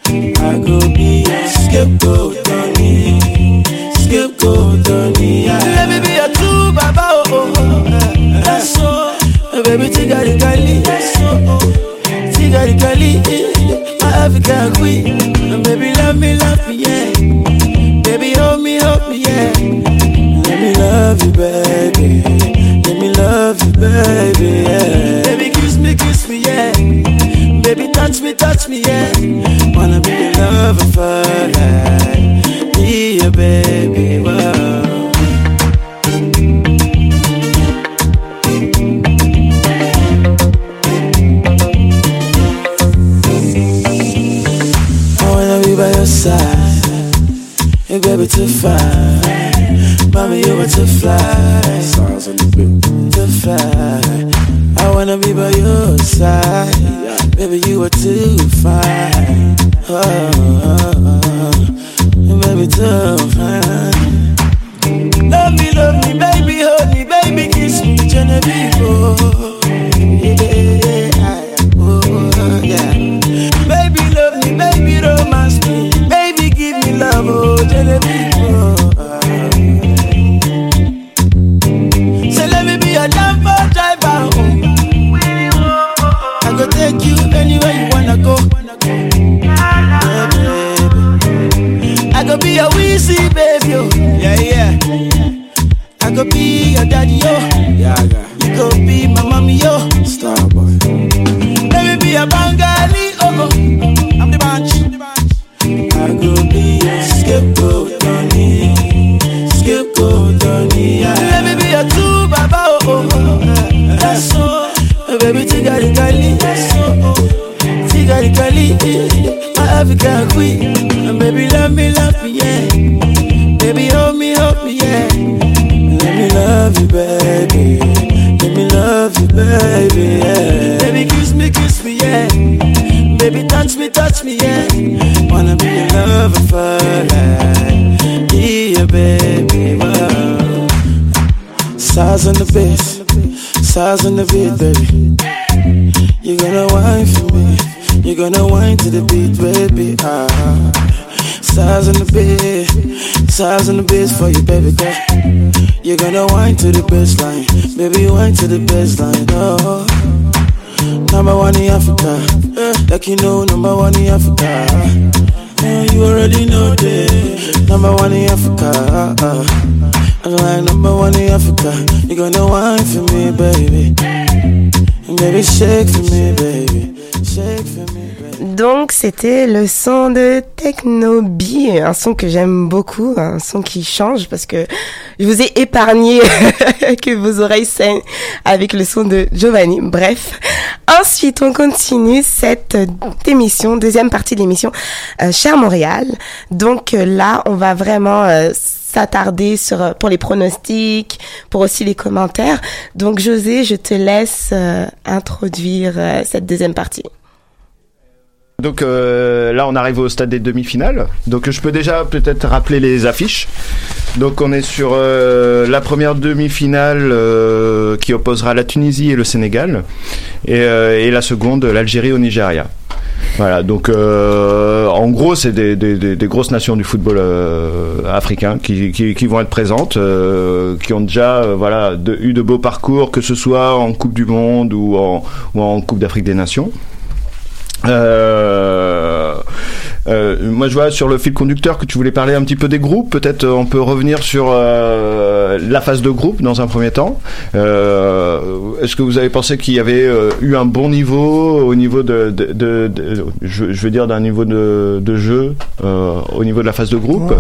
I go be your scapegoat, honey. Scapegoat, honey. Yeah. Let me be your true baba, oh, oh, oh. That's so. Oh, baby, tigari Gali. eh. My African queen. Baby, love me, love me, yeah. Baby, hold me, hold me, yeah. Let me love you, baby. Let me love you, baby, yeah. Baby, kiss me, kiss me, yeah. Baby, touch me, touch me, yeah. Wanna be your lover for life. Be your baby, Baby, too fine. Mommy, you are too fly. Stars on the beat. Too fly. I wanna be by your side. Baby, you are too fine. Oh, oh, oh. baby, too fine. Love me, love me, baby, hold me, baby, kiss me, Genevieve. Oh, oh, Genevieve. Oh, on the bass for you, baby girl. You're gonna whine to the baseline, baby, whine to the baseline. Oh, number one in Africa, eh, like you know, number one in Africa. Eh, you already know that, number one in Africa. I'm like number one in Africa. You're gonna whine for me, baby. And baby, shake for me, baby. Donc c'était le son de Technobi, un son que j'aime beaucoup, un son qui change parce que je vous ai épargné que vos oreilles saignent avec le son de Giovanni. Bref, ensuite on continue cette émission, deuxième partie de l'émission euh, Cher Montréal. Donc euh, là, on va vraiment euh, s'attarder sur pour les pronostics, pour aussi les commentaires. Donc José, je te laisse introduire cette deuxième partie. Donc euh, là, on arrive au stade des demi-finales. Donc je peux déjà peut-être rappeler les affiches. Donc on est sur euh, la première demi-finale euh, qui opposera la Tunisie et le Sénégal, et, la seconde l'Algérie au Nigeria. Voilà, donc en gros, c'est des, grosses nations du football africain qui, vont être présentes, qui ont déjà eu de beaux parcours, que ce soit en Coupe du Monde ou en Coupe d'Afrique des Nations. Euh, euh, moi, je vois sur le fil conducteur que tu voulais parler un petit peu des groupes. Peut-être euh, on peut revenir sur euh, la phase de groupe dans un premier temps. Euh, Est-ce que vous avez pensé qu'il y avait euh, eu un bon niveau au niveau de, de, de- de- je, je veux dire d'un niveau de, de jeu euh, au niveau de la phase de groupe?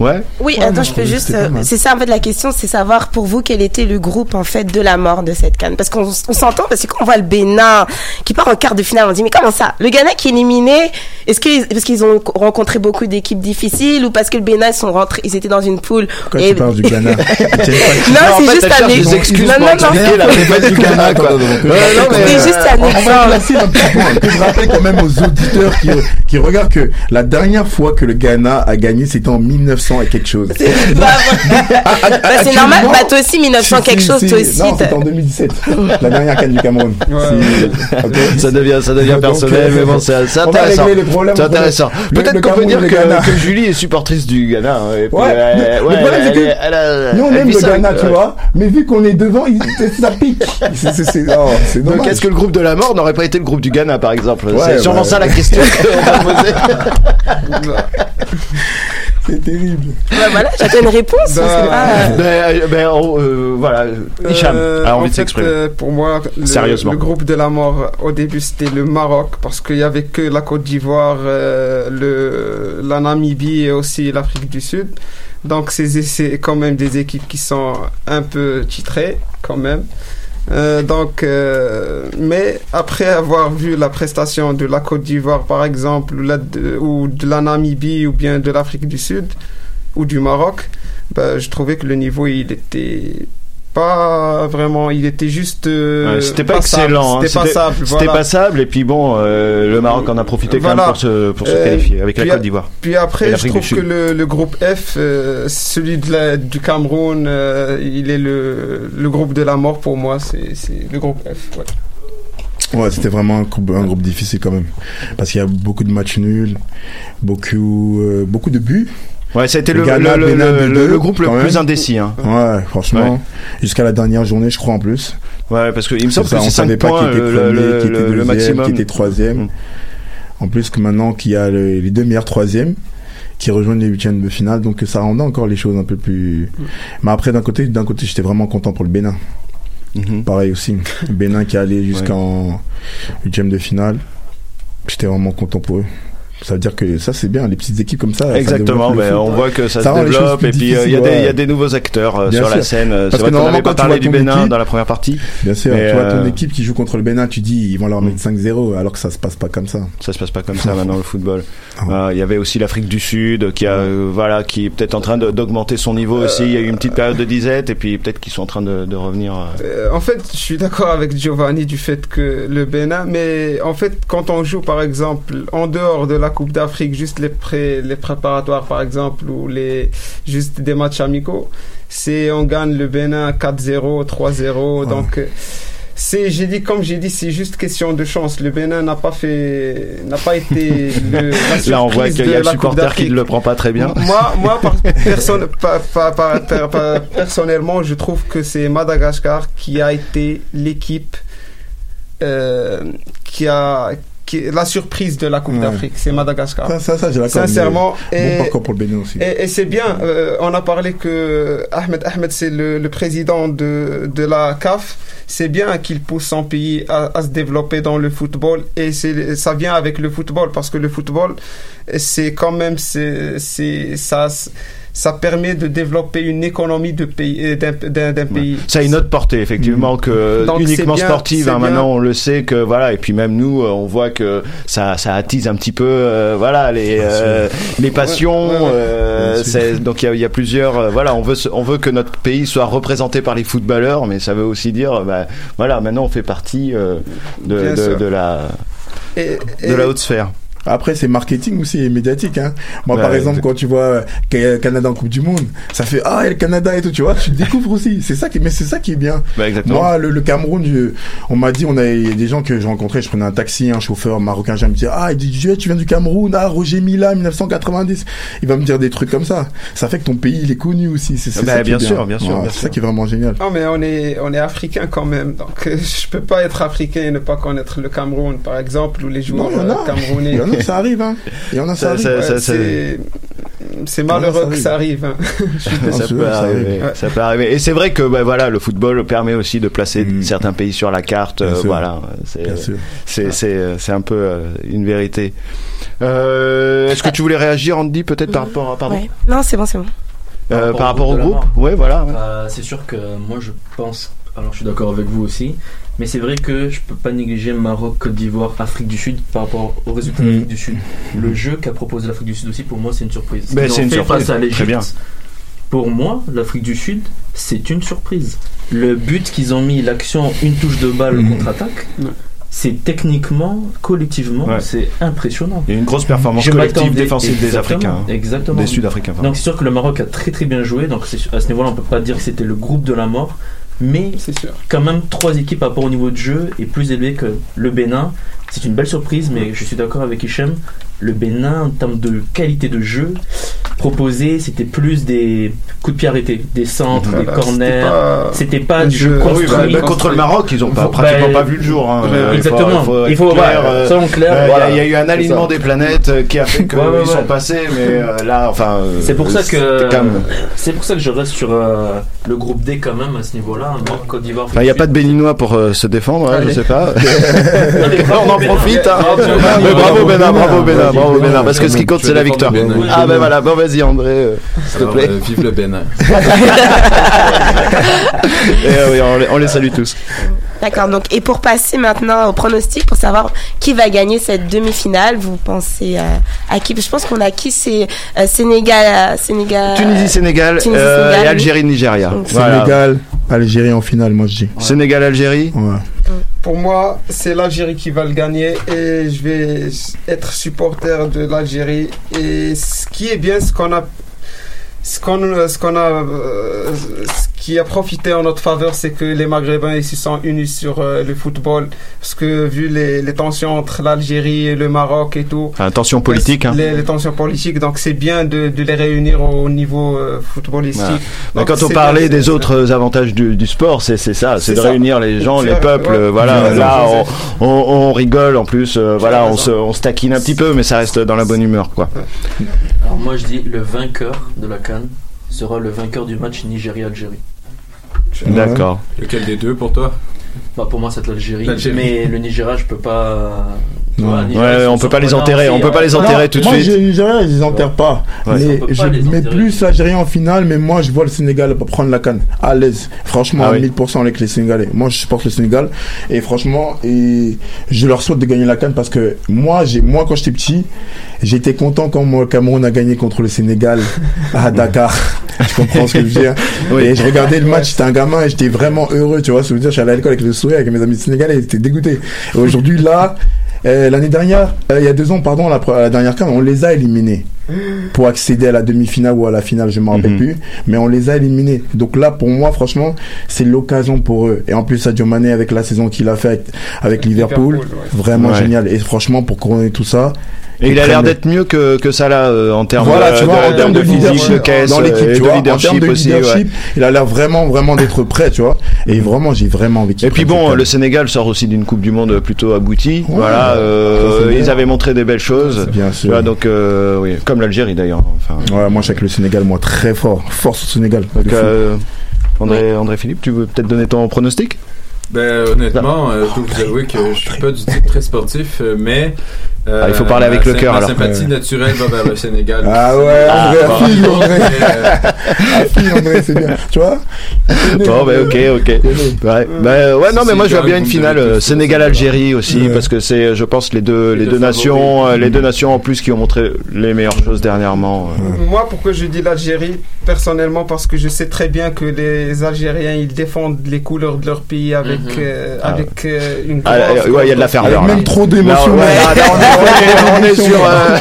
Ouais. Oui, Ouais, attends, moi, je peux juste. C'est ça en fait la question, c'est savoir pour vous quel était le groupe en fait de la mort de cette canne. Parce qu'on on s'entend parce que quand on voit le Bénin qui part en quart de finale, on dit mais comment ça? Le Ghana qui est éliminé, est-ce que parce qu'ils ont rencontré beaucoup d'équipes difficiles ou parce que le Bénin ils sont rentrés, ils étaient dans une poule Pourquoi et- tu parles du Ghana Non, c'est juste un exemple. Non, non, non. C'est juste un exemple. je rappelle quand même aux auditeurs qui, qui regardent que la dernière fois que le Ghana a gagné, c'était en 1900 et quelque chose. Bah, Bah, c'est normal, bah toi aussi 1900 quelque chose, toi aussi. Non, c'était en 2017. la dernière canne du Cameroun. Ça devient, ça devient personnel, mais bon, c'est c'est intéressant. C'est intéressant. Peut-être qu'on peut dire que, Julie est supportrice du Ghana. hein, et puis, Ouais, euh, le- ouais, le problème c'est elle est- que elle a- nous on aime le Ghana, tu ouais. vois, mais vu qu'on est devant, il- ça pique. C'est- c'est- c'est- c'est Donc est-ce que le groupe de la mort n'aurait pas été le groupe du Ghana par exemple? C'est sûrement ça la question qu'on va poser. C'est terrible. Bah voilà, j'attends une réponse. c'est pas- Ben, euh, ben, on, euh, voilà, Hicham Euh, a en envie de s'exprimer. euh, pour moi, le, Sérieusement. le groupe de la mort, au début, c'était le Maroc, parce qu'il y avait que la Côte d'Ivoire, euh, le, la Namibie et aussi l'Afrique du Sud. Donc, c'est quand même des équipes qui sont un peu titrées, quand même. Euh, donc, euh, mais après avoir vu la prestation de la Côte d'Ivoire, par exemple, ou, de la Namibie, ou bien de l'Afrique du Sud, ou du Maroc, ben, je trouvais que le niveau, il était pas vraiment, il était juste. euh, Ouais, c'était pas passable, excellent, hein. C'était passable. C'était voilà. passable et puis bon, euh, le Maroc en a profité quand même pour se, pour se Euh, qualifier avec la Côte d'Ivoire. Puis après, je trouve que le, le groupe F, euh, celui de la, du Cameroun, euh, il est le, le groupe de la mort pour moi. C'est c'est le groupe F. Ouais. Ouais, c'était vraiment un groupe, un groupe difficile quand même. Parce qu'il y a beaucoup de matchs nuls, beaucoup, euh, beaucoup de buts. Ouais, ça a été le, Ghana, le, le, Bénin, le- 2-2, le groupe le plus même. indécis. Hein. Ouais, franchement. Ouais. Jusqu'à la dernière journée, je crois en plus. Ouais, parce qu'il me semble que ça, c'est on 5 savait pas points qui était le, premier, qui était deuxième, maximum. qui était troisième. Mm. En plus que maintenant qu'il y a le- les deux meilleurs troisièmes qui rejoignent les huitièmes de finale, donc ça rendait encore les choses un peu plus. Mais après, d'un côté, d'un côté, j'étais vraiment content pour le Bénin. Mhm. Pareil aussi. Le Bénin qui allait jusqu'en huitième de finale. J'étais vraiment content pour eux. Ça veut dire que ça, c'est bien, les petites équipes comme ça. Exactement, foot. on voit que ça, Ça se développe et puis euh, il y, a des- ouais. il y a des nouveaux acteurs euh, Bien sur la scène. Parce C'est que normalement, n'avait pas quand tu parlé vois du ton Bénin équipe- dans la première partie. Bien sûr, Mais, tu vois euh, ton équipe qui joue contre le Bénin, tu dis ils vont leur mettre 5-0 alors que ça se passe pas comme ça. Ça se passe pas comme ça maintenant le football. Ah Euh, Il y avait aussi l'Afrique du Sud qui a euh, voilà qui est peut-être en train d'augmenter son niveau aussi. Il y a eu une petite période de disette et puis peut-être qu'ils sont en train de, de revenir. euh, Euh, en fait, je suis d'accord avec Giovanni du fait que le Bénin, mais en fait, quand on joue par exemple en dehors de la la Coupe d'Afrique, juste les, pré, les préparatoires par exemple, ou les, juste des matchs amicaux, c'est on gagne le Bénin 4-0, 3-0. Donc, c'est, j'ai dit, comme j'ai dit, c'est juste question de chance. Le Bénin n'a pas fait, n'a pas été le, la Là, on voit qu'il y a le supporter qui ne le prend pas très bien. Moi, moi personnellement, je trouve que c'est Madagascar qui a été l'équipe euh, qui a qui, la surprise de la Coupe Ouais. d'Afrique. C'est Madagascar. Ça, ça, ça, j'ai d'accord. Sincèrement. et- Bon pour le Bénin aussi. et, et c'est bien, euh, on a parlé que Ahmed Ahmed, c'est le, le président de, de la CAF. C'est bien qu'il pousse son pays à, à se développer dans le football et c'est ça vient avec le football parce que le football, c'est quand même c'est c'est ça ça permet de développer une économie de pays euh, d'un d'un- d'un pays. Ça a une autre portée, effectivement, que Donc, uniquement bien, sportive. hein, maintenant, on le sait que voilà, et puis même nous, euh, on voit que ça, ça attise un petit peu, euh, voilà, les euh, les passions. Ouais, ouais, ouais. euh, Bien sûr. c'est- donc il y a, il y a plusieurs, euh, voilà, on veut on veut que notre pays soit représenté par les footballeurs, mais ça veut aussi dire, euh, bah, voilà, maintenant on fait partie euh, de, la Et, de la haute sphère. Après, c'est marketing aussi et médiatique. Hein. Moi, Ouais, par exemple, quand tu vois euh, Ca- Canada en Coupe du Monde, ça fait ah et le Canada et tout, tu vois, tu découvres aussi. C'est ça qui, mais c'est ça qui est bien. Bah, exactement. Moi, le, le Cameroun, je- on m'a dit, on a il y a des gens que j'ai rencontrés, je prenais un taxi, un chauffeur marocain, j'aime me dire ah il dit tu tu viens du Cameroun, ah Roger Mila 1990, il va me dire des trucs comme ça. Ça fait que ton pays il est connu aussi. C'est Bah, ça qui bien est sûr, bien sûr, Ouais, bien C'est ça qui est vraiment génial. Non, mais on est, on est africain quand même. Donc, je peux pas être africain et ne pas connaître le Cameroun, par exemple, ou les joueurs Non, euh, camerounais. Ça arrive. Hein. Il y en a, ça, Ça- arrive. ça- Ouais, ça- c'est, Non, malheureux ça que ça arrive. hein. Je suis ça peut ça arriver. arrive. Ouais. Ça peut arriver. Et c'est vrai que bah, voilà, le football permet aussi de placer Mm. certains pays sur la carte. Bien euh, sûr. voilà, c'est Bien sûr. c'est c'est c'est un peu euh, une vérité. Euh, Est-ce que tu voulais réagir, Andy, peut-être par rapport à pardon, Ouais. Non, c'est bon, c'est bon. Euh, par rapport au groupe. Ouais, voilà. ouais. Euh, c'est sûr que moi je pense, alors je suis d'accord avec vous aussi, mais c'est vrai que je peux pas négliger Maroc, Côte d'Ivoire, Afrique du Sud par rapport aux résultats de Mhm. l'Afrique du Sud. Le jeu qu'a proposé l'Afrique du Sud aussi, pour moi, c'est une surprise. Ben, c'est une fait surprise, face à très l'Égypte, bien. Pour moi, l'Afrique du Sud, c'est une surprise. Le but qu'ils ont mis, l'action, une touche de balle Mhm. contre-attaque, c'est techniquement, collectivement, Ouais. c'est impressionnant. Il y a une grosse performance Je collective défensive des Africains, hein. Exactement. des Sud-Africains. Donc c'est sûr que le Maroc a très très bien joué, donc à ce niveau-là on peut pas dire que c'était le groupe de la mort, mais quand même trois équipes par rapport au niveau de jeu est plus élevé que le Bénin. C'est une belle surprise, mais je suis d'accord avec Hichem. Le Bénin, en termes de qualité de jeu proposé, c'était plus des coups de pied arrêtés, des centres, Voilà, des corners. C'était pas du jeu- oui, construit. bah, bah, contre le Maroc, ils ont pas, Faut- pratiquement bah, pas vu le jour. hein. ouais, Euh, il faut- exactement. Il faut, Il faut- clair, euh, euh, il y a- voilà. Il y, a eu un alignement des planètes euh, qui a fait qu'ils Ouais, ouais, sont passés, mais euh, là, enfin. euh, C'est pour ça que c'est pour ça que je reste sur euh, le groupe D quand même à ce niveau-là. Maroc, Côte d'Ivoire. Enfin, il n'y a pas de Béninois pour euh, se défendre, hein, je Allez. sais pas. On en profite. hein. Bravo Bénin, bravo Bénin, Vas-y, bravo Bénin. Parce que ce qui compte c'est la victoire. Ah ben voilà, bon vas-y André, euh, s'il te plaît. euh, vive le Bénin. Et, euh, oui, on les salue tous. D'accord, donc, et pour passer maintenant au pronostic, pour savoir qui va gagner cette demi-finale, vous pensez euh, à qui? Je pense qu'on a qui? C'est euh, Sénégal, euh, Sénégal. Tunisie, Sénégal, Tunisie, euh, Sénégal, et. Algérie, Nigeria. Donc, Voilà. Sénégal, Algérie en finale, moi je dis. Sénégal, Algérie? Ouais. Pour moi, c'est l'Algérie qui va le gagner et je vais être supporter de l'Algérie. Et ce qui est bien, ce qu'on a, ce qu'on, ce qu'on a, euh, ce qui a profité en notre faveur, c'est que les Maghrébins ils se sont unis sur euh, le football, parce que vu les, les tensions entre l'Algérie et le Maroc et tout. Enfin, tension politique. Hein. Les, les tensions politiques, donc c'est bien de, de les réunir au niveau euh, footballistique. Voilà. Mais Donc, quand on parlait bien, des autres avantages du, du sport, c'est c'est ça, c'est de ça. réunir les gens, les peuples. ouais. Voilà, là, on, on, on rigole en plus. euh, voilà, on se, on se taquine un petit peu, mais ça reste dans la bonne humeur, quoi. Alors moi je dis le vainqueur de la Sera le vainqueur du match Nigeria-Algérie. D'accord. Lequel des deux pour toi? Bah pour moi c'est l'Algérie, L'Algérie. mais le Nigeria je peux pas. Ouais, ils on peut pas les enterrer, aussi, on peut pas les enterrer tout de moi, suite. j'ai Nigeria, ils les enterrent pas. Ouais. Mais je mets plus l'Algérie en finale, mais moi, je vois le Sénégal prendre la canne à l'aise. Franchement, Ah à oui. 1000% avec les Sénégalais. Moi, je supporte le Sénégal. Et franchement, et je leur souhaite de gagner la canne parce que moi, j'ai, moi, quand j'étais petit, j'étais content quand moi, le Cameroun a gagné contre le Sénégal à Dakar. tu comprends ce que je veux dire? Oui. Et je regardais le match, j'étais un gamin et j'étais vraiment heureux, tu vois. Ça veut dire, je suis allé à l'école avec le sourire avec mes amis sénégalais, j'étais dégoûté. Et aujourd'hui, là, Euh, L'année dernière, euh, il y a deux ans, pardon, la, la dernière CAN, on les a éliminés pour accéder à la demi-finale ou à la finale, je m'en rappelle plus, mais on les a éliminés. Donc là, pour moi, franchement, c'est l'occasion pour eux. Et en plus, Sadio Mané avec la saison qu'il a fait avec, avec Liverpool, Liverpool, ouais. vraiment Ouais. génial. Et franchement, pour couronner tout ça. Et il a l'air d'être mieux que, que ça là euh, en termes voilà, de, tu vois, de- en termes de, physique, leadership de caisse, dans euh, l'équipe, tu vois, en leadership termes de aussi. ouais. leadership, il a l'air vraiment, vraiment d'être prêt, tu vois. Et vraiment, j'ai vraiment envie qu'il Et puis bon, le Sénégal sort aussi d'une Coupe du Monde plutôt aboutie. voilà, bah, euh, ils bien. avaient montré des belles choses. Bien vois, donc euh, oui, comme l'Algérie d'ailleurs. Enfin, Ouais, moi, je sais que le Sénégal, moi, très fort. Force au Sénégal. donc, euh, André, André Philippe, tu veux peut-être donner ton pronostic? Ben honnêtement, euh, je dois vous avouer que je suis pas du tout très sportif, mais euh, Ah, il faut parler avec le cœur, alors. sympathie Ouais. naturelle va vers le Sénégal. Ah ouais, Ah, André, bon. affine, André. Euh, Affine, André, c'est bien. Tu vois Bon, ben ok, ok. Ouais, ben, ouais, non, mais moi je vois bien une finale euh, Sénégal-Algérie aussi, parce que c'est, je pense, les deux, les deux nations, euh, les deux nations en plus qui ont montré les meilleures choses dernièrement. euh. Moi, pourquoi je dis l'Algérie? Personnellement, parce que je sais très bien que les Algériens, ils défendent les couleurs de leur pays avec, euh, Ah. avec euh, une Ah, euh, ouais, il y a de la ferveur. Même trop d'émotions. On est- on est- on est sur. euh,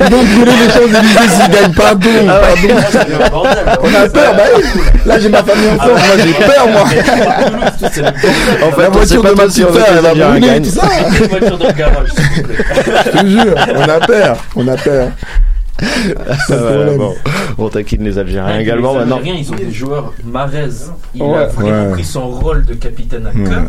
Ils vont brûler les Champs-Élysées s'ils gagnent pas. Bon, Ah pardon. On a peur, bah oui. Là, j'ai ma famille en France. Moi, j'ai peur, moi. En fait, La voiture de pas ma petite sœur, elle va brûler, tout ça. voiture dans le garage, s'il vous plaît. Je te jure, on a peur. On a peur. Ah, voilà, bon, on taquine les Algériens Ouais, également les maintenant. Ils ont des joueurs. Marez, il Ouais. a vraiment Ouais. pris son rôle de capitaine à Ouais. cœur,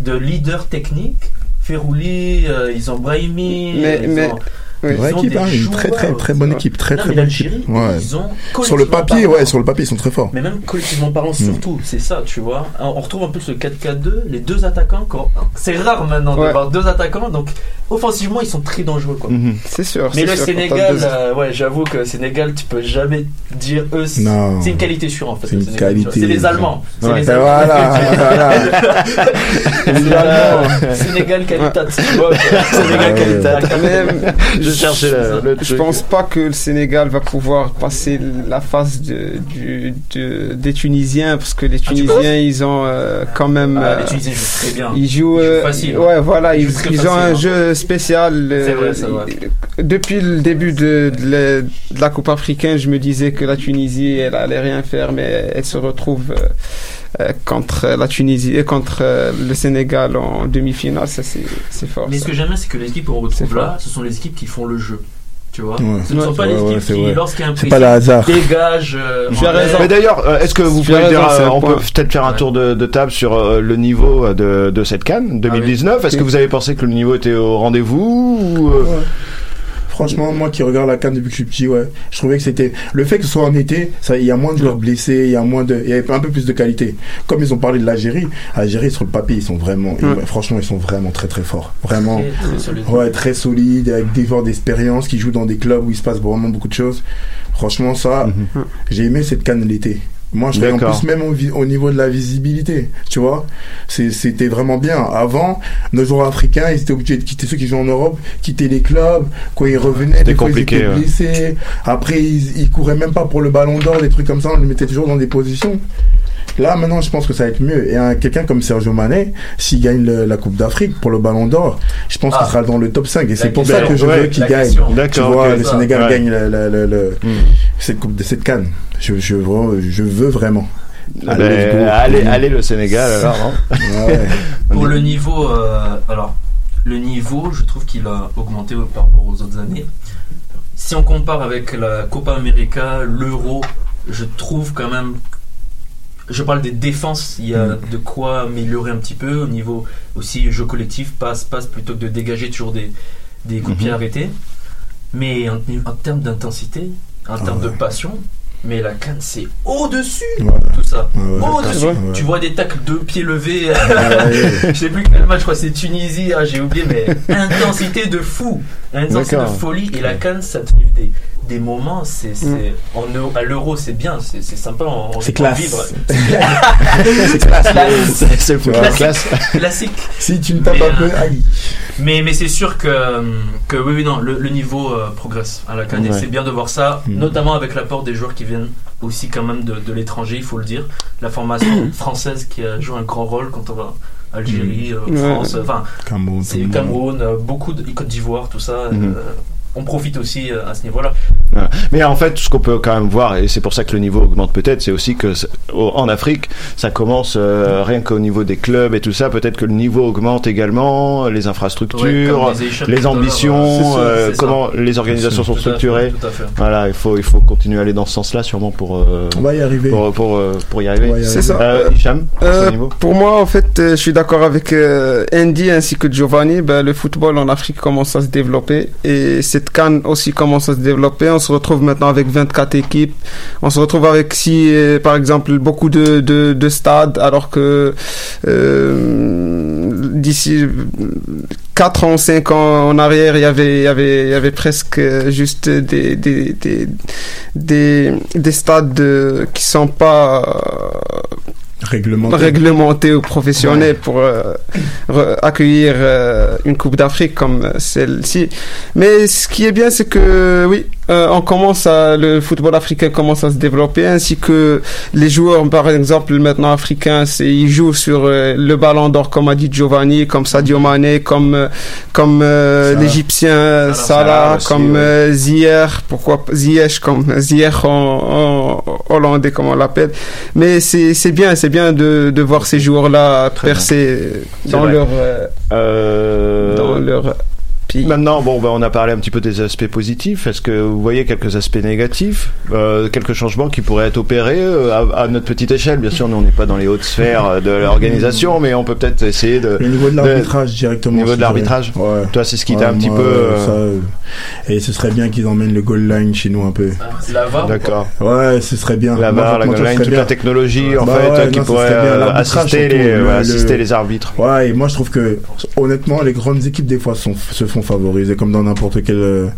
de leader technique. Ferrouli, euh, ils ont Brahimi. Mais- ils mais- ont, Une vraie équipe, hein, une très très très bonne équipe, très Non, très bonne équipe. l'Algérie, Ouais. ils ont Sur le papier, parlant- ouais, sur le papier, ils sont très forts. Mais même collectivement parlant, Mm. surtout, c'est ça, tu vois. On retrouve un peu ce 4-4-2, les deux attaquants. quand- C'est rare maintenant de Ouais. voir deux attaquants, donc offensivement, ils sont très dangereux. Quoi. Mhm. C'est sûr. Mais le sûr, Sénégal, deux- euh, ouais, j'avoue que le Sénégal, tu peux jamais dire eux. C'est Non. c'est une qualité sûre en fait. C'est une Sénégal, qualité. C'est les Allemands. C'est Ouais. les Ben Allemands. la- Sénégal qualitat, tu vois. Sénégal qualitat. Je cherchais le- le Je truc. pense pas que le Sénégal va pouvoir passer la phase de, du, de- des Tunisiens parce que les Ah, tu Tunisiens ils ont euh, quand même Ah, les euh, Tunisiens jouent très bien. ils jouent, Ils jouent euh, facile, hein. ouais voilà Ils ont un hein. jeu spécial euh, C'est vrai, c'est vrai. depuis le début de, de la, de la Coupe africaine je me disais que la Tunisie elle allait rien faire mais elle se retrouve contre la Tunisie et contre euh, le Sénégal en demi-finale ça c'est fort Mais ce ça. que j'aime bien, c'est que les équipes qu'on retrouve là, ce sont les équipes qui font le jeu. Tu vois Ouais. Ce ne sont Ouais, pas les équipes qui, lorsqu'il y a un le hasard. euh, raison. Mais d'ailleurs, euh, est-ce que vous pouvez dire, euh, on peut peut-être faire un tour de, de table sur euh, le niveau euh, de, de cette canne 2019 Est-ce que vous avez pensé que le niveau était au rendez-vous ou, euh, Franchement, moi qui regarde la canne depuis que je suis petit, ouais, je trouvais que c'était le fait que ce soit en été, ça, il y a moins de joueurs blessés, il y a moins de, il y a un peu plus de qualité. Comme ils ont parlé de l'Algérie, Algérie sur le papier, ils sont vraiment, ils- Ouais. franchement, ils sont vraiment très très forts, vraiment, Très, très solide. ouais, très solides, avec des joueurs d'expérience qui jouent dans des clubs où il se passe vraiment beaucoup de choses. Franchement, ça, Mhm. j'ai aimé cette canne l'été. Moi, je en plus même au, vi- au niveau de la visibilité, tu vois, C'est- c'était vraiment bien. Avant, nos joueurs africains, ils étaient obligés de quitter ceux qui jouent en Europe, quitter les clubs. Quand ils revenaient, des fois, ils étaient ouais. blessés. Après, ils, ils couraient même pas pour le ballon d'or, des trucs comme ça. On les mettait toujours dans des positions. Là, maintenant, je pense que ça va être mieux. Et un- quelqu'un comme Sergio Mané, s'il gagne le- la Coupe d'Afrique pour le Ballon d'Or, je pense Ah. qu'il sera dans le top 5. Et c'est pour question, ça que je ouais, veux qu'il gagne. Tu vois, le ça. Sénégal Ouais. gagne le, le- le- le- Hmm. Cette coupe de cette canne. Je, je, veux- je veux vraiment. Ben, Allez, allez, allez le Sénégal alors. hein. Ouais. Pour le niveau, euh, alors, le niveau, je trouve qu'il a augmenté par rapport aux autres années. Si on compare avec la Copa América, l'Euro, je trouve quand même. Je parle des défenses, il y a de quoi améliorer un petit peu au niveau aussi jeu collectif, passe, passe plutôt que de dégager toujours des, des coups de pied Mhm. arrêtés. Mais en, en termes d'intensité, en termes de passion, mais la canne c'est au-dessus Ouais. tout ça. Ouais, ouais. Au-dessus. Ouais. Tu vois des tacles deux pieds levés. ouais. je sais plus quel match, je crois que c'est Tunisie, ah, j'ai oublié, mais intensité de fou, intensité de folie. Et la canne, ça te livre des, des moments, c'est, euro- à l'euro, c'est bien, c'est, c'est sympa, on, C'est peut classe. vivre. C'est classe. C'est Classique. classe. Classique. Si tu me tapes Mais, un peu, euh, aïe. Mais, mais c'est sûr que, que oui, oui, non, le, le niveau euh, progresse à la canne et c'est bien de voir ça, Mm. notamment avec l'apport des joueurs qui viennent aussi quand même de, de l'étranger, il faut le dire. La formation française qui a joué un grand rôle quand on va Algérie, euh, Ouais. France, enfin, Cameroun, le monde. Cameroun, euh, beaucoup de Côte d'Ivoire, tout ça. Euh, on profite aussi euh, à ce niveau-là. Mais en fait, ce qu'on peut quand même voir, et c'est pour ça que le niveau augmente peut-être, c'est aussi que c'est- en Afrique, ça commence euh, rien qu'au niveau des clubs et tout ça. Peut-être que le niveau augmente également, les infrastructures, Ouais, les ambitions, c'est ça, euh, c'est ça. comment les organisations sont fait, structurées. fait. Voilà, il faut il faut continuer à aller dans ce sens-là, sûrement pour euh, On va y arriver. pour pour, pour y arriver. C'est ça. Euh, Hicham, Euh, pour moi, en fait, euh, je suis d'accord avec euh, Andy ainsi que Giovanni. Ben, le football en Afrique commence à se développer et cette canne aussi commence à se développer. On se retrouve maintenant avec 24 équipes. On se retrouve avec si, euh, par exemple, beaucoup de, de, de stades, alors que euh, d'ici 4 ans, 5 ans en arrière, il y avait, y avait, avait presque euh, juste des, des, des, des, des stades qui sont pas Réglementé. ou professionnels pour euh, accueillir euh, une Coupe d'Afrique comme euh, celle-ci. Mais ce qui est bien, c'est que oui, euh, on commence à, le football africain commence à se développer, ainsi que les joueurs, par exemple, maintenant africains, ils jouent sur euh, le ballon d'or, comme a dit Giovanni, comme Sadio Mané, comme, euh, comme euh, Salah. l'Égyptien Salah, comme ouais. euh, Ziyech, pourquoi Ziyech, comme Ziyech en, en hollandais, comme on l'appelle. Mais c'est, c'est bien, c'est bien de, de voir ces joueurs-là percer dans leur, Euh, dans leur Maintenant, bon, ben, on a parlé un petit peu des aspects positifs. Est-ce que vous voyez quelques aspects négatifs, euh, quelques changements qui pourraient être opérés euh, à, à notre petite échelle? Bien sûr, nous on n'est pas dans les hautes sphères euh, de l'organisation, mais on peut peut-être essayer de. Le niveau de l'arbitrage directement. Au niveau de l'arbitrage. Ouais. Toi, c'est ce qui Ouais, t'a un petit peu. euh, ça, et ce serait bien qu'ils emmènent le goal line chez nous un peu. La VAR D'accord. Ouais, ce serait bien. La VAR, la goal line, toute bien. la technologie en Bah fait ouais, qui non, pourrait assister, les, le- ouais, le- assister les arbitres. Ouais, et moi je trouve que honnêtement, les grandes équipes des fois sont, se font favoriser comme dans n'importe quelle euh,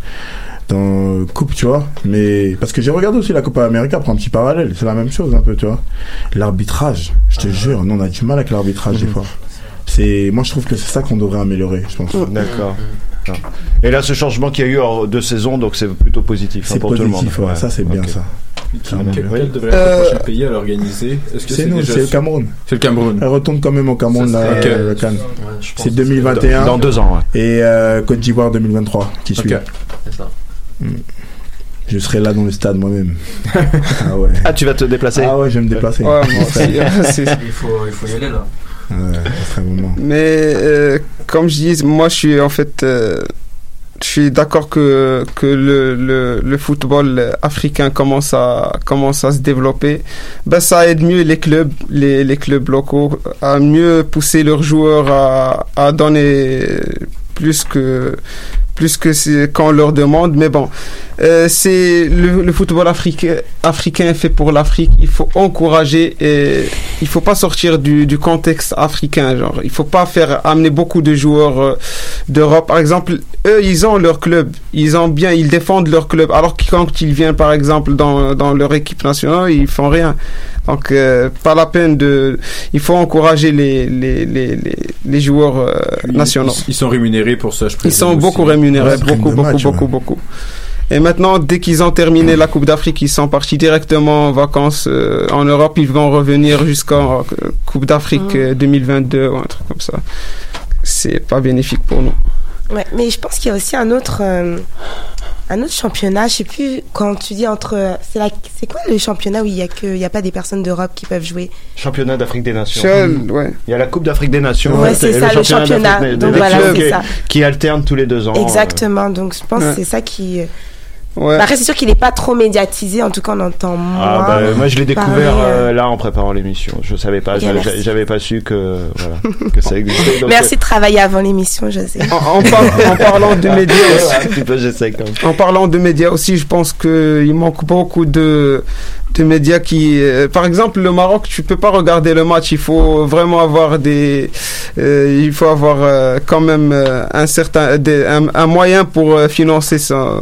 dans euh, coupe, tu vois. Mais parce que j'ai regardé aussi la Copa América pour un petit parallèle, c'est la même chose un peu, tu vois. L'arbitrage, je te jure, nous on a du mal avec l'arbitrage des fois. C'est, moi je trouve que c'est ça qu'on devrait améliorer, je pense. D'accord. Ah. Et là, ce changement qu'il y a eu en deux saisons, donc c'est plutôt positif hein, C'est pour tout le monde. positif, ouais, ça c'est bien ok. Quel, devrait être Euh, le prochain pays à l'organiser Est-ce que C'est nous, déjà c'est le Cameroun. C'est le Cameroun. Elle retourne quand même au Cameroun, là, euh, le Cannes. Ouais, pense C'est que 2021. Dans deux ans, ouais. Et euh, Côte d'Ivoire 2023 qui suit. Ok. C'est ça. Je serai là dans le stade moi-même. ah ouais. Ah, tu vas te déplacer Ah ouais, je vais me déplacer. Ouais, moi aussi, c'est- Il faut, il faut y aller là. Ouais, ça serait vraiment. Mais euh, comme je dis, moi je suis en fait, euh, je suis d'accord que que le, le, le football africain commence à commence à se développer. Ben ça aide mieux les clubs, les, les clubs locaux à mieux pousser leurs joueurs à à donner plus que plus que c'est quand on leur demande. Mais bon, euh, c'est le, le football africain, africain fait pour l'Afrique. Il faut encourager et il faut pas sortir du, du contexte africain. Genre, il faut pas faire amener beaucoup de joueurs euh, d'Europe. Par exemple, eux, ils ont leur club, ils ont bien, ils défendent leur club. Alors que quand ils viennent, par exemple, dans, dans leur équipe nationale, ils font rien. Donc, euh, pas la peine de. Il faut encourager les les les les, les joueurs nationaux. Ils, ils sont rémunérés pour ça, je Ils présume sont aussi. beaucoup rémunérés, Ouais, beaucoup, beaucoup, match, beaucoup, ouais. beaucoup. Et maintenant, dès qu'ils ont terminé la Coupe d'Afrique, ils sont partis directement en vacances euh, en Europe. Ils vont revenir jusqu'en euh, Coupe d'Afrique euh, 2022 ou un truc comme ça. C'est pas bénéfique pour nous. Ouais, mais je pense qu'il y a aussi un autre, euh, un autre championnat. Je sais plus quand tu dis entre. C'est la, c'est quoi le championnat où il y a que, il y a pas des personnes d'Europe qui peuvent jouer? Championnat d'Afrique des Nations. Seul, ouais. Il y a la Coupe d'Afrique des Nations. Ouais, c'est ça, le championnat. d'Afrique des- Donc des voilà, clubs c'est qui- ça. Qui alternent tous les deux ans. Exactement. Donc je pense Ouais. que c'est ça qui. Ouais. Bah, après, c'est sûr qu'il n'est pas trop médiatisé. En tout cas, on entend moins. Ah bah, moi je l'ai découvert euh, euh, là en préparant l'émission. Je savais pas, j'avais- pas su que voilà que ça existait. donc, Merci de travailler avant l'émission, José. En, en par- en parlant de euh, médias aussi, en parlant de médias aussi, je pense qu'il manque beaucoup de de médias qui, euh, par exemple, le Maroc, tu peux pas regarder le match. Il faut vraiment avoir des, euh, il faut avoir euh, quand même euh, un certain, des- un, un moyen pour euh, financer ça.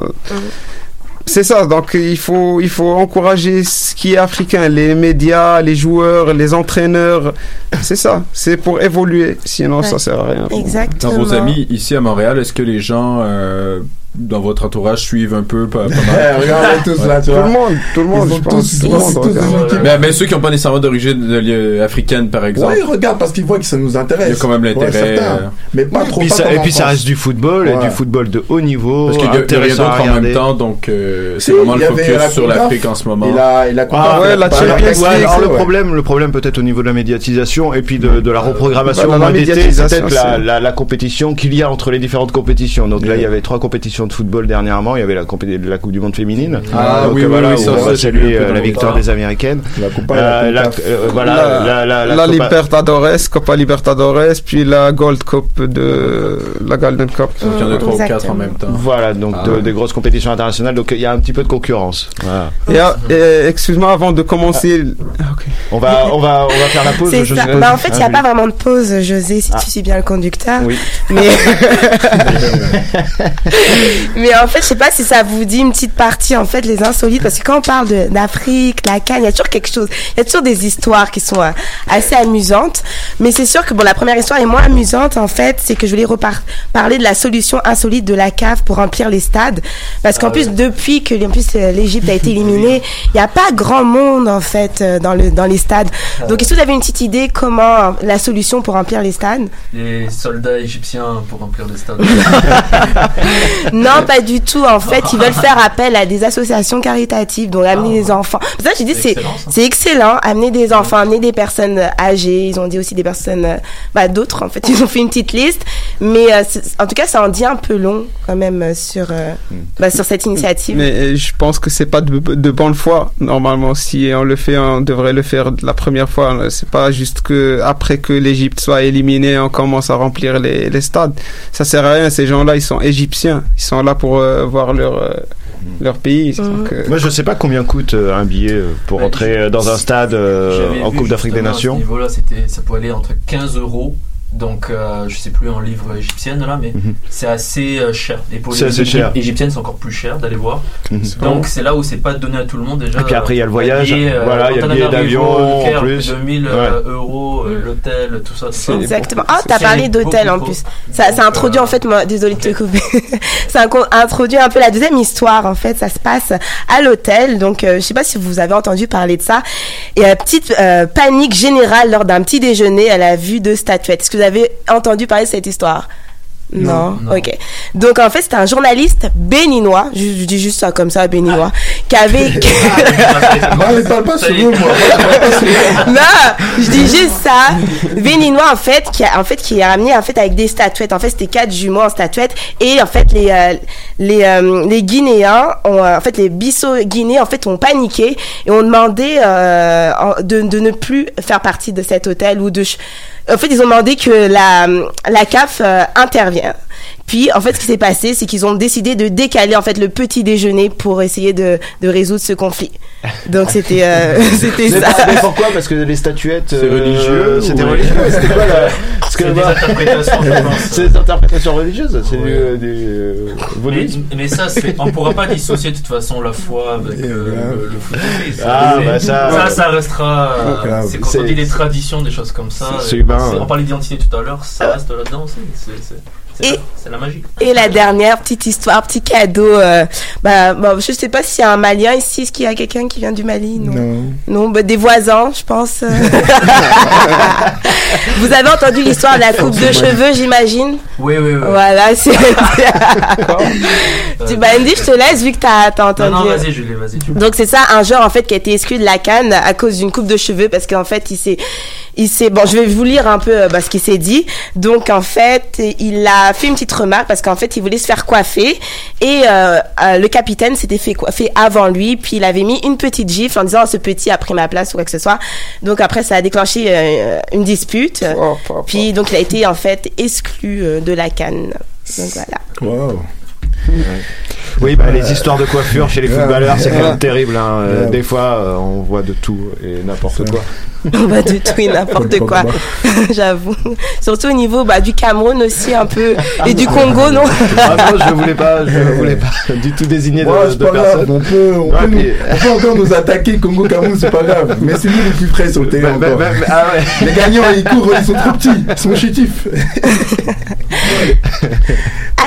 C'est ça. Donc il faut, il faut encourager ce qui est africain, les médias, les joueurs, les entraîneurs. C'est ça. C'est pour évoluer. Sinon, ça sert à rien. Exactement. Dans vos amis ici à Montréal, est-ce que les gens euh, dans votre entourage suivent un peu pas, pas mal. Eh, regardez tous là, tu Tout vois. le monde, tout le monde, je pense. tous- Tout le monde tous- tous regarde. des équipes. mais, mais ceux qui n'ont pas nécessairement d'origine africaine par exemple Ouais, ils regardent parce qu'ils voient que ça nous intéresse. Il y a quand même l'intérêt, Ouais, euh, Mais pas trop. Puis pas ça- comme et puis ça reste du football et Ouais. du football de haut niveau parce qu'il y a, il a rien d'autre en même temps donc euh, c'est Si, vraiment il le focus la sur l'Afrique en ce moment Et la, et la Ah, ouais, la Champions Ouais, alors le ouais. problème, le problème peut-être au niveau de la médiatisation et puis de, de la reprogrammation Bah, d'été, c'est médiatisation, peut-être la, c'est- la, la compétition qu'il y a entre les différentes compétitions. Donc là, il y avait trois compétitions de football dernièrement. Il y avait la, compé- la Coupe du Monde féminine. Ah, Donc, oui, euh, oui, voilà, oui, ça, on ça, va saluer peu euh, la victoire des Américaines. La Copa, Euh, la euh, voilà, la, la, la, la la Copa- Libertadores, Copa Libertadores, puis la Gold Cup de la Golden Cup. donc il y en a trois ou quatre en Exactement. même temps Voilà, donc Ah de- ouais. des grosses compétitions internationales. Donc il y a un petit peu de concurrence. Voilà. Et, ah, et, excuse-moi, avant de commencer, ok. On va, on va, on va faire la pause. Je ça. Bah, en fait, il n'y a Ah, pas vraiment de pause, José, si Ah. tu suis bien le conducteur. Oui. Mais... Mais en fait, je sais pas si ça vous dit une petite partie, en fait, les insolites, parce que quand on parle d'Afrique, la Cannes, il y a toujours quelque chose, il y a toujours des histoires qui sont euh, assez amusantes. Mais c'est sûr que, bon, la première histoire est moins amusante, en fait, c'est que je voulais repar- parler de la solution insolite de la CAF pour remplir les stades. Parce qu'en plus, depuis que euh, l'Égypte a été éliminée, il n'y a pas grand monde, en fait, euh, dans, le, dans les stades. Donc, est-ce que vous avez une petite idée comment la solution pour remplir les stades? Les soldats égyptiens pour remplir les stades. Non, pas du tout. En fait, ils veulent faire appel à des associations caritatives, donc amener des enfants. C'est ça, j'ai dit, c'est excellent, ça. c'est excellent. Amener des enfants, amener des personnes âgées. Ils ont dit aussi des personnes, euh, bah, d'autres. En fait, ils ont fait une petite liste. Mais euh, en tout cas, ça en dit un peu long quand même euh, sur euh, bah, sur cette initiative. Mais euh, je pense que c'est pas de, de bonne foi. Normalement, si on le fait, on devrait le faire la première fois. C'est pas juste que après que l'Égypte soit éliminée, on commence à remplir les, les stades. Ça sert à rien. Ces gens-là, ils sont égyptiens. Ils sont là pour euh, voir leur euh, leur pays. Donc, euh, Moi, je sais pas combien coûte euh, un billet pour Ouais, entrer dans un stade euh, en Coupe d'Afrique des justement à Nations. ce niveau-là, c'était, ça pouvait aller entre 15 euros. Donc, euh, je sais plus en livre égyptienne là, mais Mhm. c'est assez euh, cher. Et pour C'est les assez cher. égyptiennes, c'est encore plus cher d'aller voir. Mhm. Donc, c'est là où c'est pas donné à tout le monde déjà. Et puis après, il y a le voyage. billet, euh, Voilà, il y a le billet d'avion, en plus. 2000 euh, euros, euh, l'hôtel, tout ça. tout. Exactement. Ah, t'as C'est parlé d'hôtel en plus. Ça, introduit euh, en fait, moi, désolé de te couper. ça introduit un peu la deuxième histoire en fait. Ça se passe à l'hôtel. Donc, euh, je sais pas si vous avez entendu parler de ça. Et euh, petite euh, panique générale lors d'un petit déjeuner à la vue de statuettes. Vous avez entendu parler de cette histoire? Non. Non? ok. Donc en fait c'était un journaliste béninois, je, je dis juste ça comme ça béninois, qui avait Non, mais parle pas sur nous, moi. Non, je dis juste ça. Béninois en fait qui a en fait qui a ramené en fait avec des statuettes. En fait, c'était quatre jumeaux en statuettes et en fait les euh, les euh, les Guinéens ont euh, en fait les Bissau guinéens en fait ont paniqué et ont demandé euh, de de ne plus faire partie de cet hôtel ou de en fait, ils ont demandé que la, CAF euh, intervienne. Puis, en fait, ce qui s'est passé, c'est qu'ils ont décidé de décaler en fait le petit déjeuner pour essayer de, de résoudre ce conflit. Donc, c'était euh, c'était Mais, ça. mais pourquoi? Parce que les statuettes. C'est euh, religieux C'était religieux. C'était quoi la. Parce que C'est des bah, interprétations, je pense. C'est des interprétations religieuses. C'est Ouais. du, euh, du euh, Mais, ça, on pourra pas dissocier de toute façon la foi avec euh, le, le foot. Ah, bah ça- ça, ça restera. c'est quand on dit les traditions, des choses comme ça. c'est et humain, c'est- ouais. On parlait d'identité tout à l'heure, ça reste là-dedans aussi. C'est, c'est, c'est, Et- la, c'est la magie. Et la dernière petite histoire, petit cadeau. Euh, bah, bah, je sais pas s'il y a un Malien ici. Est-ce qu'il y a quelqu'un qui vient du Mali Non? Non. Non, bah, des voisins, je pense. Vous avez entendu l'histoire de la coupe de cheveux, j'imagine? Oui, oui, oui. Voilà, c'est. tu bah, Andy, je te laisse vu que t'as t'as Non, entendu. non, vas-y, Julie, vas-y. Donc c'est ça, un joueur en fait qui a été exclu de la canne à cause d'une coupe de cheveux parce qu'en fait il s'est, il s'est, bon je vais vous lire un peu euh, bah, ce qu'il s'est dit. Donc en fait il a fait une petite remarque parce qu'en fait il voulait se faire coiffer et euh, euh, le capitaine s'était fait coiffer avant lui puis il avait mis une petite gifle en disant oh, ce petit a pris ma place ou quoi que ce soit. Donc après ça a déclenché euh, une dispute. oh, oh, oh. Puis donc il a été en fait exclu euh, de la canne. Donc voilà. Wow. Oui, bah, les histoires de coiffure chez les footballeurs, c'est quand même terrible. Hein. Euh. Des fois, euh, on voit de tout et n'importe quoi. On va de tout et n'importe quoi. J'avoue. Surtout au niveau bah, du Cameroun aussi un peu et du Congo, non? Ah, moi, je voulais pas, je voulais pas du tout désigner de, de pas grave, personne. on peut, on, Ouais, peut nous- puis- on peut encore nous attaquer, Congo Cameroun, c'est pas grave. Mais c'est nous les plus frais sur le terrain. Bah, bah, encore. bah, ah ouais. Les gagnants, ils courent, ils sont trop petits, ils sont chétifs.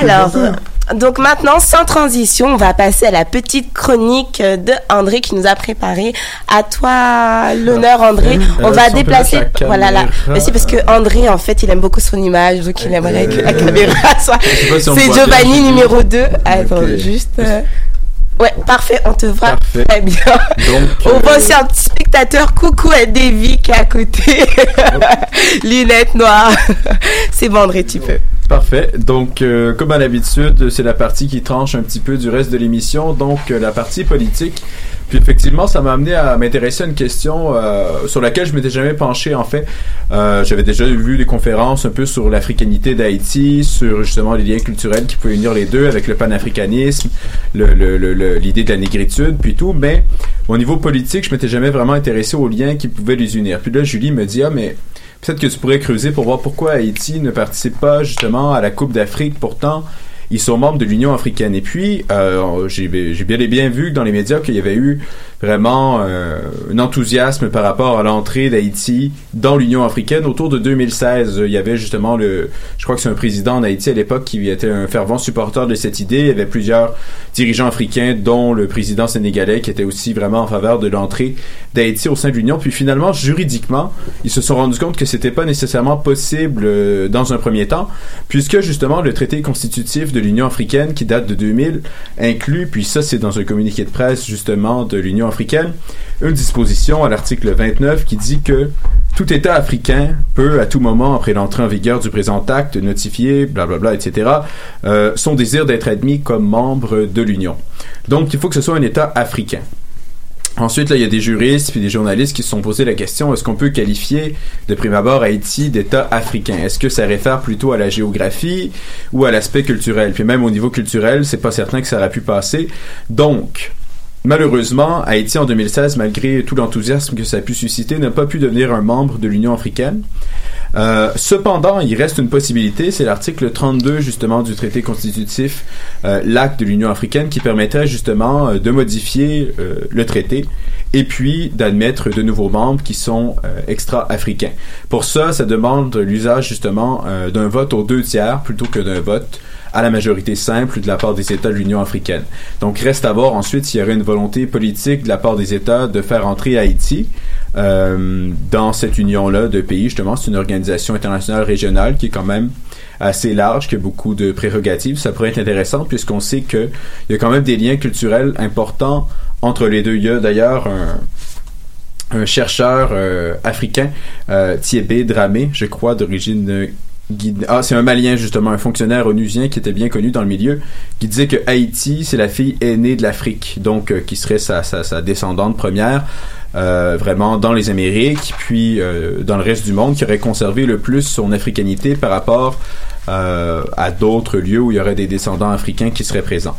Alors, Donc maintenant, sans transition, on va passer à la petite chronique de André qui nous a préparé. À toi l'honneur, André. On Euh, va si on peut déplacer. la Voilà là. caméra. Mais c'est parce que André, en fait, il aime beaucoup son image, donc il aimerait que la caméra si on C'est Giovanni numéro 2. Attends, juste. Ouais, parfait, on te voit Parfait. très bien. Donc, on voit euh, aussi un petit spectateur, coucou à Davy qui est à côté. Lunettes noires. c'est bon, André, tu peux. Parfait. Donc, euh, comme à l'habitude, c'est la partie qui tranche un petit peu du reste de l'émission, donc euh, la partie politique. Puis effectivement, ça m'a amené à m'intéresser à une question euh, sur laquelle je m'étais jamais penché. En fait, Euh, j'avais déjà vu des conférences un peu sur l'africanité d'Haïti, sur justement les liens culturels qui pouvaient unir les deux avec le panafricanisme, l'idée de la négritude, puis tout. Mais au niveau politique, je m'étais jamais vraiment intéressé aux liens qui pouvaient les unir. Puis là, Julie me dit ah mais Peut-être que tu pourrais creuser pour voir pourquoi Haïti ne participe pas justement à la Coupe d'Afrique. Pourtant, ils sont membres de l'Union africaine. Et puis, euh, j'ai bien et bien vu dans les médias qu'il y avait eu vraiment euh, un enthousiasme par rapport à l'entrée d'Haïti dans l'Union africaine autour de 2016. Il y avait justement le, je crois que c'est un président en Haïti à l'époque qui était un fervent supporter de cette idée. Il y avait plusieurs dirigeants africains, dont le président sénégalais, qui était aussi vraiment en faveur de l'entrée d'Haïti au sein de l'Union. Puis finalement, juridiquement, ils se sont rendus compte que c'était pas nécessairement possible euh, dans un premier temps, puisque justement le traité constitutif de l'Union africaine, qui date de 2000, inclut, puis ça c'est dans un communiqué de presse justement de l'Union africaine, une disposition à l'article 29 qui dit que tout État africain peut, à tout moment après l'entrée en vigueur du présent acte, notifier, blablabla, etc., euh, son désir d'être admis comme membre de l'Union. Donc, il faut que ce soit un État africain. Ensuite, il y a des juristes puis des journalistes qui se sont posé la question est-ce qu'on peut qualifier de prime abord Haïti d'État africain? Est-ce que ça réfère plutôt à la géographie ou à l'aspect culturel? Puis même au niveau culturel, c'est pas certain que ça aurait pu passer. Donc, Malheureusement, Haïti en 2016, malgré tout l'enthousiasme que ça a pu susciter, n'a pas pu devenir un membre de l'Union africaine. Euh, cependant, il reste une possibilité, c'est l'article 32 justement du traité constitutif, euh, l'acte de l'Union africaine, qui permettrait justement euh, de modifier le traité et puis d'admettre de nouveaux membres qui sont extra-africains. Pour ça, ça demande l'usage justement d'un vote aux deux tiers plutôt que d'un vote à la majorité simple de la part des États de l'Union africaine. Donc reste à voir ensuite s'il y aurait une volonté politique de la part des États de faire entrer Haïti euh, dans cette union-là de pays. Justement, c'est une organisation internationale régionale qui est quand même assez large, qui a beaucoup de prérogatives. Ça pourrait être intéressant puisqu'on sait qu'il y a quand même des liens culturels importants entre les deux. Il y a d'ailleurs un, chercheur euh, africain, euh, Thiébé Dramé, je crois, d'origine Ah, c'est un Malien, justement, un fonctionnaire onusien qui était bien connu dans le milieu, qui disait que Haïti, c'est la fille aînée de l'Afrique, donc euh, qui serait sa, descendante première, euh, vraiment dans les Amériques, puis euh, dans le reste du monde, qui aurait conservé le plus son africanité par rapport à d'autres lieux où il y aurait des descendants africains qui seraient présents.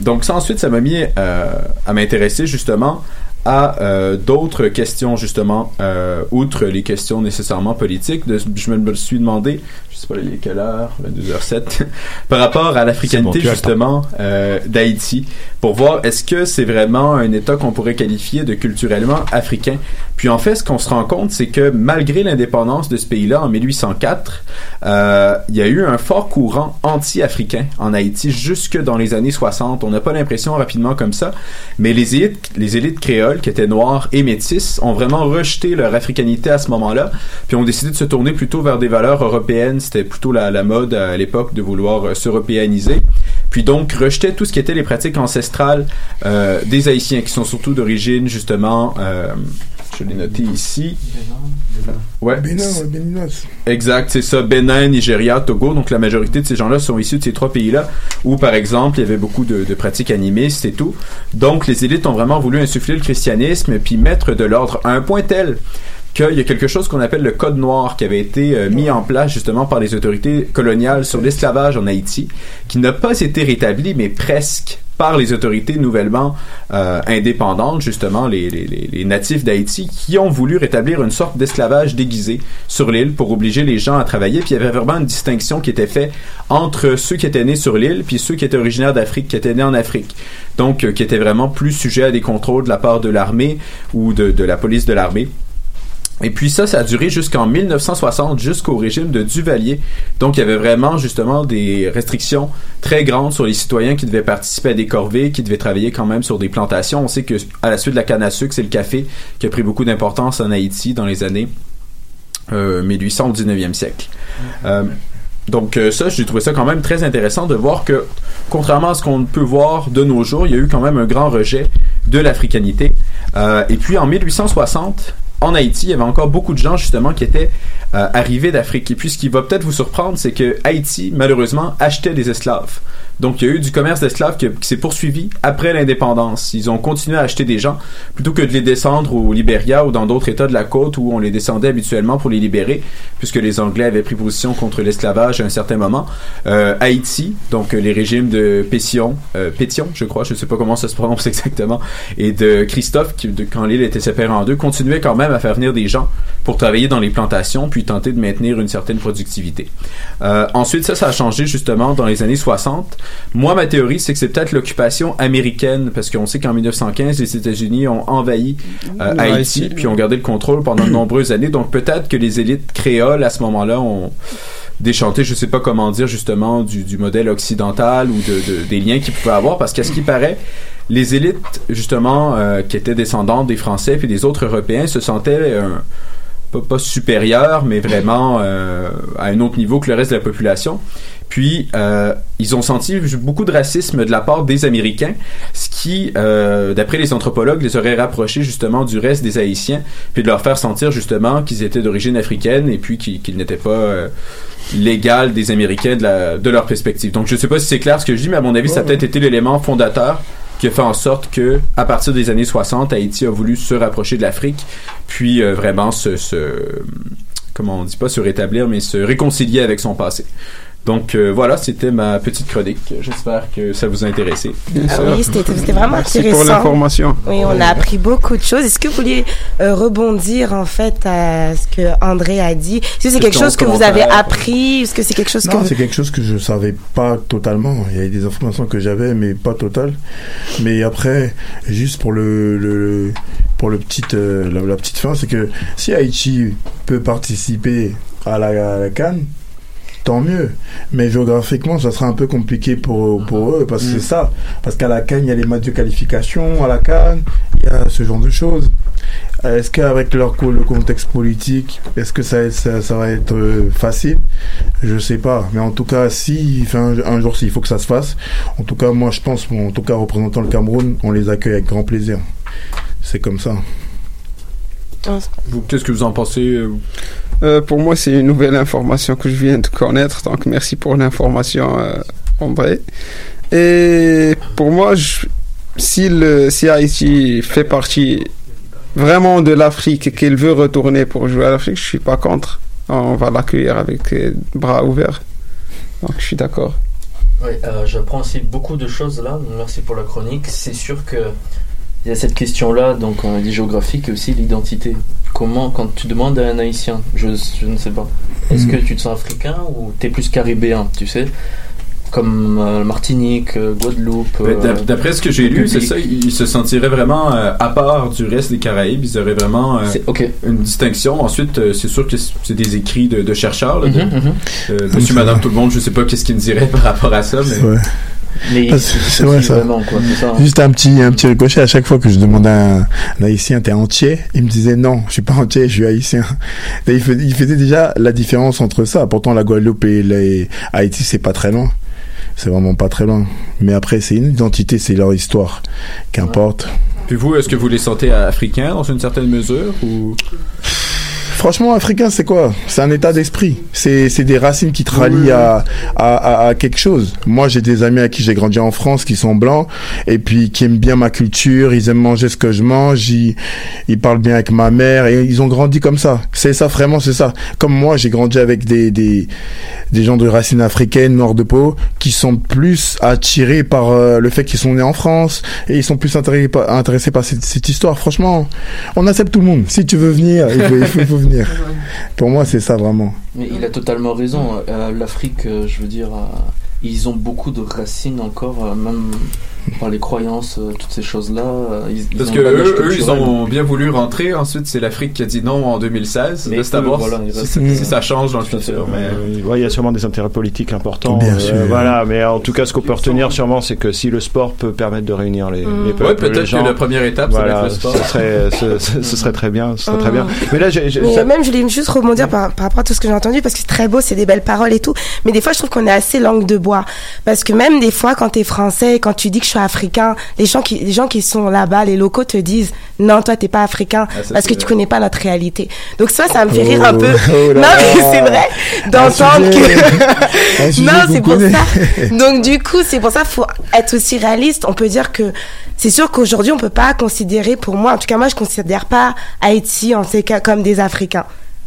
Donc ça ensuite, ça m'a mis à m'intéresser justement à euh, d'autres questions justement, euh, outre les questions nécessairement politiques. De- je me suis demandé, je sais pas il est quelle heure, 22h07, par rapport à l'africanité bon, justement euh, d'Haïti, pour voir est-ce que c'est vraiment un État qu'on pourrait qualifier de culturellement africain? Puis en fait, ce qu'on se rend compte, c'est que malgré l'indépendance de ce pays-là en 1804, euh, il y a eu un fort courant anti-africain en Haïti jusque dans les années 60. On n'a pas l'impression rapidement comme ça, mais les élites, les élites créoles qui étaient noires et métisses ont vraiment rejeté leur africanité à ce moment-là, puis ont décidé de se tourner plutôt vers des valeurs européennes. C'était plutôt la, mode à l'époque de vouloir euh, s'européaniser. Puis donc rejetaient tout ce qui était les pratiques ancestrales euh, des Haïtiens, qui sont surtout d'origine justement, euh, je l'ai noté ici. Ouais. Bénin, ouais. Exact, c'est ça. Bénin, Nigeria, Togo. Donc la majorité de ces gens-là sont issus de ces trois pays-là, où par exemple il y avait beaucoup de, de pratiques animistes et tout. Donc les élites ont vraiment voulu insuffler le christianisme puis mettre de l'ordre à un point tel qu'il y a quelque chose qu'on appelle le Code noir qui avait été euh, mis en place justement par les autorités coloniales sur l'esclavage en Haïti, qui n'a pas été rétabli, mais presque par les autorités nouvellement euh, indépendantes, justement les, natifs d'Haïti, qui ont voulu rétablir une sorte d'esclavage déguisé sur l'île pour obliger les gens à travailler. Puis il y avait vraiment une distinction qui était faite entre ceux qui étaient nés sur l'île puis ceux qui étaient originaires d'Afrique, qui étaient nés en Afrique. Donc euh, qui étaient vraiment plus sujets à des contrôles de la part de l'armée ou de la police de l'armée. Et puis ça, ça a duré jusqu'en 1960, jusqu'au régime de Duvalier. Donc il y avait vraiment justement des restrictions très grandes sur les citoyens qui devaient participer à des corvées, qui devaient travailler quand même sur des plantations. On sait que à la suite de la canne à sucre, c'est le café qui a pris beaucoup d'importance en Haïti dans les années euh, 1800 au 19e siècle. Euh, donc euh, ça, j'ai trouvé ça quand même très intéressant de voir que, contrairement à ce qu'on peut voir de nos jours, il y a eu quand même un grand rejet de l'africanité. Euh, et puis en 1860, en Haïti, il y avait encore beaucoup de gens justement qui étaient euh, arrivés d'Afrique. Et puis ce qui va peut-être vous surprendre, c'est que Haïti, malheureusement, achetait des esclaves. Donc il y a eu du commerce d'esclaves qui, qui s'est poursuivi après l'indépendance. Ils ont continué à acheter des gens plutôt que de les descendre au Liberia ou dans d'autres États de la côte où on les descendait habituellement pour les libérer, puisque les Anglais avaient pris position contre l'esclavage à un certain moment. Euh, Haïti, donc euh, les régimes de Pétion, euh, Pétion, je crois, je sais pas comment ça se prononce exactement, et de Christophe, qui, de, quand l'île était séparée en deux, continuaient quand même à faire venir des gens pour travailler dans les plantations, puis tenter de maintenir une certaine productivité. Euh, ensuite, ça, ça a changé justement dans les années 60. Moi, ma théorie, c'est que c'est peut-être l'occupation américaine, parce qu'on sait qu'en 1915, les États-Unis ont envahi euh, Haïti, puis ont gardé le contrôle pendant de nombreuses années. Donc peut-être que les élites créoles à ce moment-là ont déchanté, je sais pas comment dire justement, du, du modèle occidental ou de, de- des liens qu'ils pouvaient avoir, parce qu'à ce qui paraît, les élites justement euh, qui étaient descendantes des Français puis des autres Européens se sentaient euh, pas, pas supérieurs, mais vraiment euh, à un autre niveau que le reste de la population. Puis, euh, ils ont senti beaucoup de racisme de la part des Américains, ce qui, euh, d'après les anthropologues, les aurait rapprochés justement du reste des Haïtiens, puis de leur faire sentir justement qu'ils étaient d'origine africaine et puis qu'ils n'étaient pas euh, l'égal des Américains de, la, de leur perspective. Donc, je sais pas si c'est clair ce que je dis, mais à mon avis, ça a peut-être été l'élément fondateur qui a fait en sorte que, à partir des années 60, Haïti a voulu se rapprocher de l'Afrique, puis euh, vraiment se, se, comment on dit pas se rétablir, mais se réconcilier avec son passé. Donc euh, voilà, c'était ma petite chronique. J'espère que ça vous a intéressé. Ah oui, c'était vraiment Merci intéressant. pour l'information. Oui, on a appris beaucoup de choses. Est-ce que vous vouliez euh, rebondir en fait à ce que André a dit? Est-ce que c'est quelque chose que vous avez appris? Est-ce que c'est quelque chose que Non, vous... c'est quelque chose que je savais pas totalement. Il y avait des informations que j'avais, mais pas totales. Mais après, juste pour le, le pour le petit, euh, la, la petite fin, c'est que si Haïti peut participer à la, à la Cannes, tant mieux. Mais géographiquement, ça sera un peu compliqué pour, pour eux, parce que Mm. c'est ça. Parce qu'à la Cannes, il y a les matchs de qualification, à la Cannes, il y a ce genre de choses. Euh, Est-ce qu'avec leur le contexte politique, est-ce que ça, ça, ça va être euh, facile? Je sais pas. Mais en tout cas, si, enfin, un, un jour, s'il faut que ça se fasse. En tout cas, moi, je pense, en tout cas, représentant le Cameroun, on les accueille avec grand plaisir. C'est comme ça. Vous, qu'est-ce que vous en pensez euh, pour moi, c'est une nouvelle information que je viens de connaître, donc merci pour l'information, euh, André. Et pour moi, si, le, si Haïti fait partie vraiment de l'Afrique et qu'elle veut retourner pour jouer à l'Afrique, je suis pas contre. On va l'accueillir avec euh, bras ouverts. Donc, je suis d'accord. Oui, euh, j'apprends aussi beaucoup de choses là. Merci pour la chronique. C'est sûr que il y a cette question-là, donc on a dit géographique et aussi l'identité. Comment, quand tu demandes à un Haïtien, je, je ne sais pas, est-ce Mhm. que tu te sens africain ou t'es plus caribéen, tu sais, comme euh, Martinique, euh, Guadeloupe. Ben, euh, d'ap- D'après ce que j'ai lu, c'est ça, ils se sentiraient vraiment euh, à part du reste des Caraïbes. Ils auraient vraiment euh, une distinction. Ensuite, euh, c'est sûr que c'est des écrits de, de chercheurs. Là, de- Mhm, mhm. euh, monsieur, madame, tout le monde, je sais pas qu'est-ce qu'ils me diraient par rapport à ça. Mais... c'est- c'est vrai ça. vraiment, quoi, c'est ça, hein. Juste un petit, un petit ricochet à chaque fois que je demandais à un, un haïtien, t'es entier? Il me disait non, je suis pas entier, je suis haïtien. Et il, faisait, il faisait déjà la différence entre ça. Pourtant, la Guadeloupe et les Haïti, c'est pas très loin. C'est vraiment pas très loin. Mais après, c'est une identité, c'est leur histoire. Qu'importe. Puis vous, est-ce que vous les sentez africains dans une certaine mesure ou? Franchement, africain, c'est quoi? C'est un état d'esprit. C'est c'est des racines qui te rallient à, à, à, à quelque chose. Moi, j'ai des amis à qui j'ai grandi en France qui sont blancs et puis qui aiment bien ma culture. Ils aiment manger ce que je mange. Ils, ils parlent bien avec ma mère et ils ont grandi comme ça. C'est ça, vraiment, c'est ça. Comme moi, j'ai grandi avec des, des, des gens de racines africaines, nord de peau, qui sont plus attirés par euh, le fait qu'ils sont nés en France et ils sont plus intéressés par, intéressés par cette, cette histoire. Franchement, on accepte tout le monde. Si tu veux venir, il faut, il faut, il faut venir. Pour moi, c'est ça vraiment. Mais il a totalement raison. Euh, L'Afrique, euh, je veux dire, euh, ils ont beaucoup de racines encore, euh, même par les croyances, euh, toutes ces choses-là. euh, Parce que eux, eux, ils ont bien voulu rentrer. Ensuite, c'est l'Afrique qui a dit non en 2016. Mais Reste à eux, voir voilà, si, ça change dans le futur. Mais... Ouais, il y a sûrement des intérêts politiques importants. Bien euh, sûr. Voilà, mais en tout cas, ce qu'on peut retenir sûrement, c'est que si le sport peut permettre de réunir les, Mm. les peuples, Ouais, peut-être les que gens, la première étape, voilà, être le sport. Ce serait, ce, ce- ce serait très bien. Ce serait très Mm. bien. Mais là, j'ai, ça- même, je voulais juste rebondir par, par rapport à tout ce que j'ai entendu, parce que c'est très beau, c'est des belles paroles et tout. Mais des fois, je trouve qu'on est assez langue de bois. Parce que même des fois, quand t'es français, quand tu dis que je suis africain, les gens qui, les gens qui sont là-bas, les locaux te disent, non, toi, t'es pas africain, Ah, parce que tu connais pas notre réalité. Donc ça, ça me fait rire un Oh, peu. oh là non, mais c'est vrai, d'entendre que, non, c'est pour ça. Donc du coup, c'est pour ça faut être aussi réaliste. On peut dire que c'est sûr qu'aujourd'hui, on peut pas considérer, pour moi, en tout cas moi, je considère pas Haïti en ces cas comme des Africains.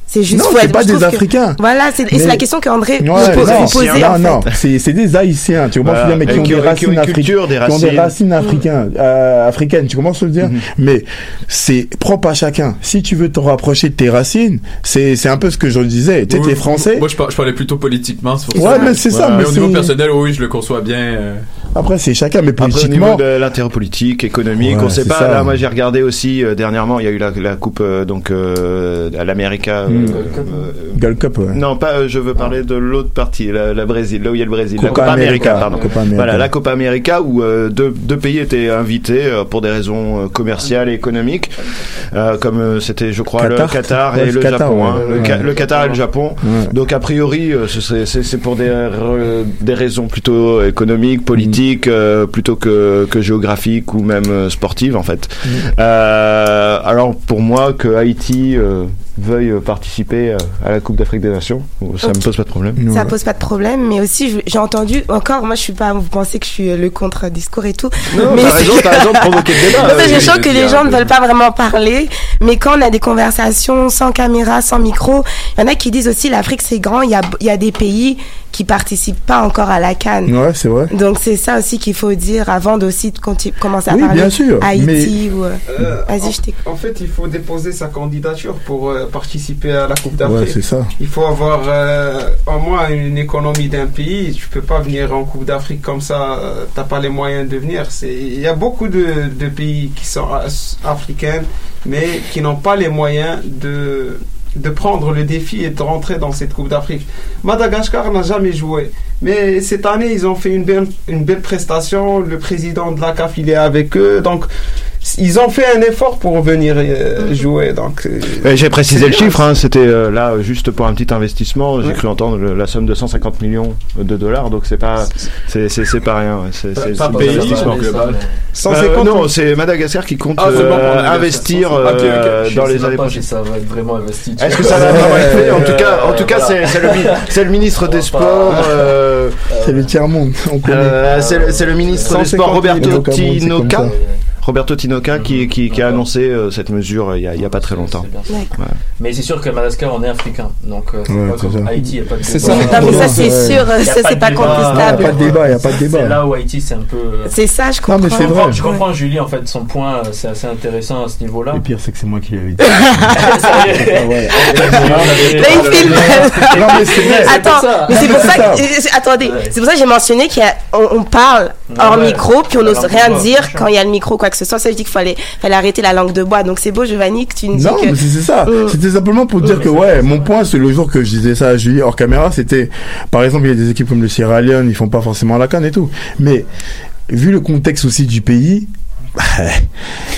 C'est juste. Non, c'est pas des que- Africains. Voilà, c'est Mais- la question qu'André Ouais, vous pose- non, vous posez non, en fait. non, c'est c'est des Haïtiens, tu comprends ce que je veux dire, mais qui ont qui des ont- qui ont culture, africaines, des qui ont des racines. africaines, euh, africaines, tu que je veux dire Mhm. Mais c'est propre à chacun. Si tu veux te rapprocher de tes racines, c'est c'est un peu ce que je disais. Tu Oui, français. Moi, je, par- je parlais plutôt politiquement. Pour Ouais, ça. mais c'est ça, mais au niveau personnel, oui, je le conçois bien. euh, Après, c'est chacun, mais Après, au politiquement. niveau de l'intérêt politique, économique, Ouais, on sait pas. Là, moi, j'ai regardé aussi euh, dernièrement. Il y a eu la, coupe donc à l'América. Mm. Gold Cup, ouais. Non, pas. euh, je veux parler de l'autre partie, la, la Brésil, là où il y a le Brésil, la Copa América, América, pardon. Copa América. Voilà, la Copa América où euh, deux, deux pays étaient invités euh, pour des raisons commerciales et économiques, comme c'était, je crois, Qatar. le Qatar et le le Qatar, Japon. ouais. hein. le, Ca- Ouais. le Qatar et le Japon. Donc a priori, c'est pour des, raisons plutôt économiques, politiques, euh, plutôt que, que géographiques ou même sportives en fait. Euh, alors pour moi, que Haïti euh, veuille euh, participer euh, à la Coupe d'Afrique des Nations, ça me pose pas de problème. Ça pose pas de problème, mais aussi j'ai entendu encore, moi je suis pas, vous pensez que je suis le contre-discours et tout. Non, mais t'as raison, t'as raison de provoquer le débat. Non, je sens que les gens ne veulent pas vraiment parler, mais quand on a des conversations sans caméra, sans micro, il y en a qui disent aussi l'Afrique c'est grand, il y a, il y a des pays qui participent pas encore à la Cannes. Ouais, c'est vrai. Donc c'est ça aussi qu'il faut dire avant d'aussi commencer à Oui, parler bien sûr, Haïti ou... euh, Euh, Vas-y, en, je t'écoute. en fait, il faut déposer sa candidature pour euh, participer à la Coupe d'Afrique. Ouais, c'est ça. Il faut avoir euh, au moins une économie d'un pays. Tu peux pas venir en Coupe d'Afrique comme ça. T'as pas les moyens de venir. C'est il y a beaucoup de, de pays qui sont africains, mais qui n'ont pas les moyens de de prendre le défi et de rentrer dans cette Coupe d'Afrique. Madagascar n'a jamais joué. Mais cette année, ils ont fait une belle, prestation. Le président de la CAF, il est avec eux. Donc, ils ont fait un effort pour venir euh, jouer. Donc, euh, J'ai précisé le bien. chiffre, hein, c'était euh, là juste pour un petit investissement. J'ai cru entendre le- la somme de 150 millions de dollars, donc c'est pas, c'est c'est c'est pas rien. C'est un investissement. Euh, 150 non, c'est Madagascar qui compte Ah, bon euh, investir dans les années prochaines. ça va être vraiment investi. Est-ce que ça va vraiment être fait En tout cas, en tout cas, voilà. c'est c'est le, c'est le ministre des Sports. euh, C'est le connaît. euh, c'est le- c'est le ministre des 150 Sports 000 Roberto Tinoca. Roberto Tinoca qui, qui, qui a annoncé euh, cette mesure euh, il y a, il y a pas très longtemps. C'est. Ouais. Mais c'est sûr que Madagascar, on est africain. Donc, euh, c'est Ouais, pas c'est comme ça. Haïti, il n'y a pas de C'est débat. ça. Non, mais ça, c'est sûr, Y a ça, c'est de pas débat. contestable. Il y a pas de débat, il y a pas de débat. C'est là où Haïti, c'est un peu. euh, C'est ça, je Non, comprends. mais c'est Je vrai. comprends, je comprends, Julie, en fait, son point, euh, c'est assez intéressant à ce niveau-là. Le pire, c'est que c'est moi qui l'avais dit. Ouais. Là, il filme. Non, mais c'est vrai. Attends, mais c'est pour ça C'est que, attendez, c'est pour ça que j'ai mentionné qu'on on parle hors Ouais. micro, puis on n'ose rien dire quand il y a le micro, quoi que ce soit. Ça, je dis qu'il fallait, fallait arrêter la langue de bois. Donc c'est beau, Giovanni, que tu nous dis Non, que. mais c'est c'est ça. Mm. C'était simplement pour dire que, ouais, mon point, c'est le jour que je disais ça à Julie hors caméra, c'était, par exemple, il y a des équipes comme le Sierra Leone, ils font pas forcément la canne et tout. Mais, vu le contexte aussi du pays,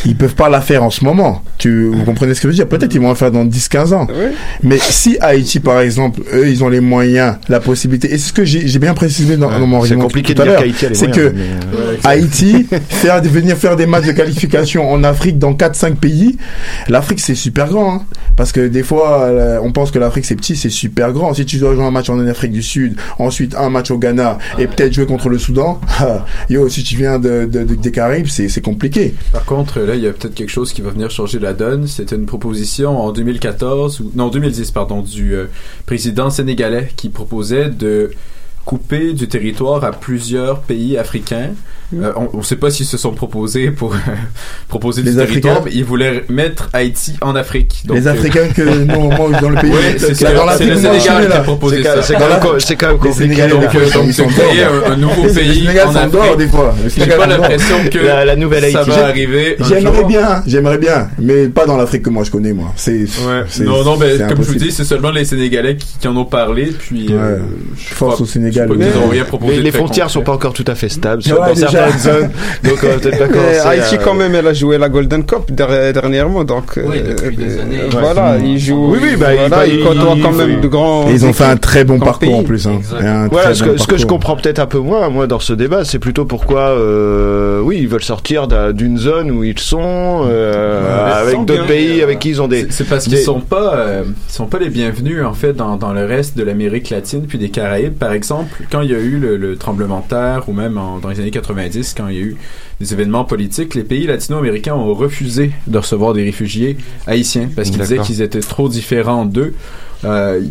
ils peuvent pas la faire en ce moment. Tu, vous comprenez ce que je veux dire? Peut-être ils vont la faire dans 10, 15 ans. Mais si Haïti, par exemple, eux, ils ont les moyens, la possibilité, et c'est ce que j'ai bien précisé dans, dans mon C'est argument compliqué tout de à l'heure, c'est que euh, Haïti, faire, venir faire des matchs de qualification en Afrique dans 4-5 pays, l'Afrique c'est super grand. Hein, parce que des fois, euh, on pense que l'Afrique c'est petit, c'est super grand. Si tu dois jouer un match en Afrique du Sud, ensuite un match au Ghana et peut-être jouer contre le Soudan, yo, si tu viens de, de- de- des Caraïbes, c'est c'est Par contre, là, il y a peut-être quelque chose qui va venir changer la donne. C'était une proposition en 2014, ou non 2010, pardon, du euh, président sénégalais qui proposait de couper du territoire à plusieurs pays africains. Mm. Euh, on ne sait pas s'ils se sont proposés pour proposer Les du territoire, Africains. mais ils voulaient mettre Haïti en Afrique. Donc, les euh, Africains que nous, moi, dans le pays. Ouais, c'est ça. le Sénégal qui a proposé C'est ça. quand- C'est quand même les compliqué. Sénégalais, Donc, des ils sont créer un- un nouveau Les pays en dehors, Afrique. des fois. J'ai pas l'impression que La- la nouvelle ça Haïti. va arriver. J'aimerais bien, j'aimerais bien, mais pas dans l'Afrique que moi je connais, moi. C'est, c'est- Non, non, mais comme je vous dis, c'est seulement les Sénégalais qui, en ont parlé, puis euh, Force au Sénégal. Les, les frontières sont pas encore tout à fait stables Ouais, dans déjà. certaines zones, donc on va peut-être pas Mais commencer. Haïti, à- quand même, elle a joué la Golden Cup der- dernièrement, donc euh, euh, voilà, ils jouent. Oui, oui, bah, voilà, ils côtoient quand même de grands. Et ils ont fait un très bon parcours en plus. Hein. Voilà, ce que, ce que je comprends peut-être un peu moins, moi, dans ce débat, c'est plutôt pourquoi, euh, oui, ils veulent sortir d'un- d'une zone où ils sont, euh, avec d'autres pays euh, avec qui ils ont des. C'est parce qu'ils sont pas, euh, ils sont pas les bienvenus en fait dans, dans le reste de l'Amérique latine puis des Caraïbes. Par exemple, quand il y a eu le, le tremblement de terre ou même en- dans les années 90, quand il y a eu des événements politiques, les pays latino-américains ont refusé de recevoir des réfugiés haïtiens parce qu'ils disaient qu'ils étaient trop différents d'eux. Euh,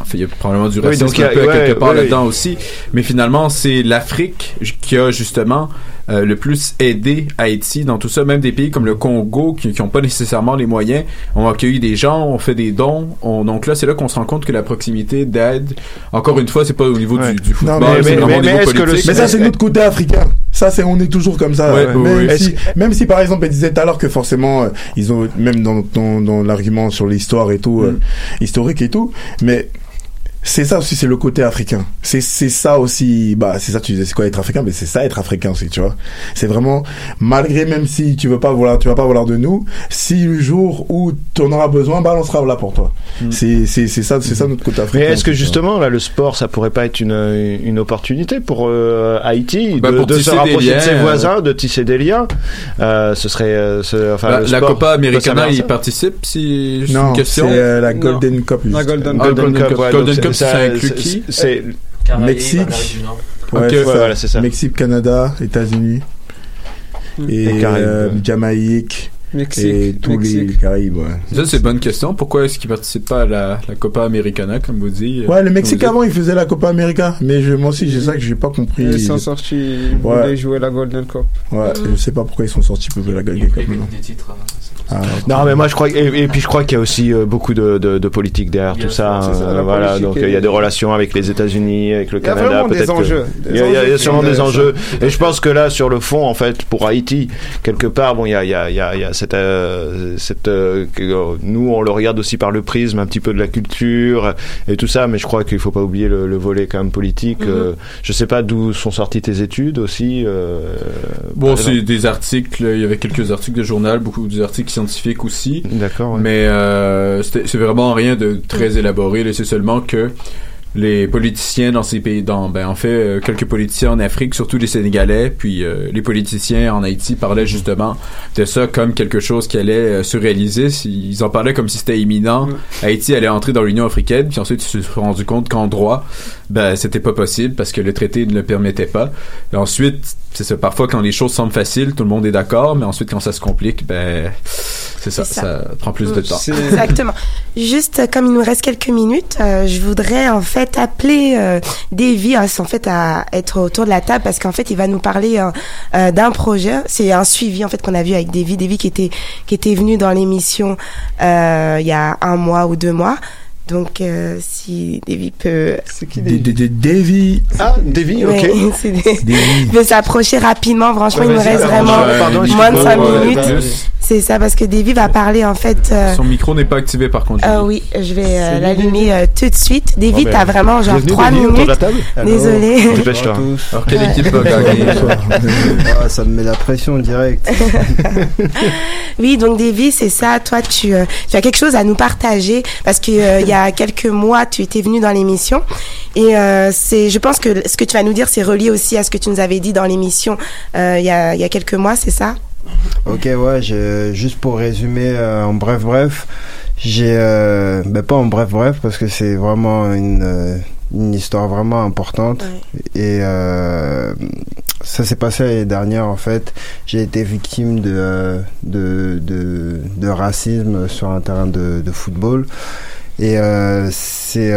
enfin, il y a probablement du Oui, racisme donc un peu ouais, quelque part ouais, là-dedans aussi, mais finalement c'est l'Afrique qui a justement euh, le plus aidé Haïti dans tout ça, même des pays comme le Congo qui n'ont pas nécessairement les moyens, ont accueilli des gens, ont fait des dons, on, donc là c'est là qu'on se rend compte que la proximité d'aide, encore une fois c'est pas au niveau du, du football, Non, mais- c'est mais- vraiment mais- au niveau le- ça, c'est notre côté africain. Ça, c'est, on est toujours comme ça. Ouais, même, oui. si, même si, par exemple, elle disait tout à l'heure que forcément, euh, ils ont, même dans, dans, dans l'argument sur l'histoire et tout, euh, Mm. historique et tout, mais c'est ça aussi, c'est le côté africain. C'est, c'est ça aussi, bah, c'est ça, tu disais, c'est quoi être africain, mais c'est ça être africain aussi, tu vois. C'est vraiment, malgré même si tu veux pas vouloir, tu vas pas vouloir de nous, si le jour où tu en auras besoin, bah, on sera là pour toi. C'est, c'est, c'est ça, c'est ça notre côté africain. Mais est-ce que justement là le sport ça pourrait pas être une, une opportunité pour euh, Haïti Bah, de, pour de se rapprocher de ses euh, voisins, de tisser des liens euh, Ce serait euh, ce- enfin la, le la Copa y ça. participe si Non, une question. c'est euh, la Golden Cup. La. Golden Ah, Cup. Golden Cup, ouais, Golden donc Cup, c'est- ça ça- inclut c'est- qui C'est Mexique. Ouais, Ok, c'est ça. voilà, c'est ça. Mexique, Canada, États-Unis et Les Caraïbes, euh. Jamaïque Mexique, et tous les Mexique. Caraïbes. Ouais, Ça c'est une bonne question. Pourquoi est-ce qu'ils participent pas à la, la Copa Americana comme vous dites ouais le Mexique avant il faisait la Copa América, mais je, moi aussi j'ai ça que j'ai pas compris. Ils sont sortis, ils Ouais. voulaient jouer la Golden Cup. Ouais, je sais pas pourquoi ils sont sortis pour la Golden Cup. maintenant. des titres. Non, mais moi je crois et, et puis je crois qu'il y a aussi euh, beaucoup de, de, de politique derrière Bien tout ça. euh, voilà, donc il y a des relations avec les États-Unis, avec le Il y a Canada, des peut-être. des Il y a, il y a sûrement des enjeux. Et je pense que là, sur le fond, en fait, pour Haïti, quelque part, bon, il y a, il y a, il y a, il y a cette, euh, cette, euh, euh, nous on le regarde aussi par le prisme un petit peu de la culture et tout ça, mais je crois qu'il faut pas oublier le, le volet quand même politique. Mhm. euh, je sais pas d'où sont sorties tes études aussi. euh, Bon, c'est des articles, il y avait quelques articles de journal, beaucoup d'articles scientifiques aussi. D'accord. ouais. Mais euh, c'est vraiment rien de très élaboré. là. C'est seulement que les politiciens dans ces pays, dans, ben, en fait, euh, quelques politiciens en Afrique, surtout les Sénégalais, puis euh, les politiciens en Haïti parlaient justement de ça comme quelque chose qui allait euh, se réaliser. Ils en parlaient comme si c'était imminent. Haïti allait entrer dans l'Union africaine, puis ensuite ils se sont rendus compte qu'en droit, ben, c'était pas possible parce que le traité ne le permettait pas. Et ensuite, c'est ça, parfois quand les choses semblent faciles, tout le monde est d'accord, mais ensuite quand ça se complique, ben, c'est ça, ça, ça. prend plus de temps. Exactement. Juste comme il nous reste quelques minutes, euh, je voudrais en fait appeler euh, Davy à, en fait à être autour de la table parce qu'en fait il va nous parler euh, euh, d'un projet. C'est un suivi en fait qu'on a vu avec Davy, Davy qui était qui était venu dans l'émission euh, il y a un mois ou deux mois. Donc euh, si Davy peut. C'est qui Davy. Ah, Davy, ok. Ouais, Davy. peut s'approcher rapidement. Franchement, Ouais, il nous vas-y, reste vraiment pardon, moins de cinq minutes. C'est ça parce que Davy va parler en fait. euh, Son micro n'est pas activé par contre. ah Julie. oui, je vais euh, l'allumer euh, tout de suite. David, Bon, ben, t'as vraiment genre bienvenue, trois Davy, autour de minutes. Désolé. Dépêche-toi. Alors quelle Ouais. équipe va gagner Ah, ça me met la pression direct. Oui, donc Davy, c'est ça. Toi, tu, euh, tu as quelque chose à nous partager parce que euh, il y a quelques mois, tu étais venu dans l'émission et euh, c'est, je pense que ce que tu vas nous dire, c'est relié aussi à ce que tu nous avais dit dans l'émission euh, il y a il y a quelques mois, c'est ça? Ok, ouais, je- juste pour résumer euh, en bref, bref, j'ai, euh, ben pas en bref, bref, parce que c'est vraiment une, euh, une histoire vraiment importante. Et euh, ça s'est passé l'année dernière, en fait. J'ai été victime de, de, de, de racisme sur un terrain de, de football. Et c'est,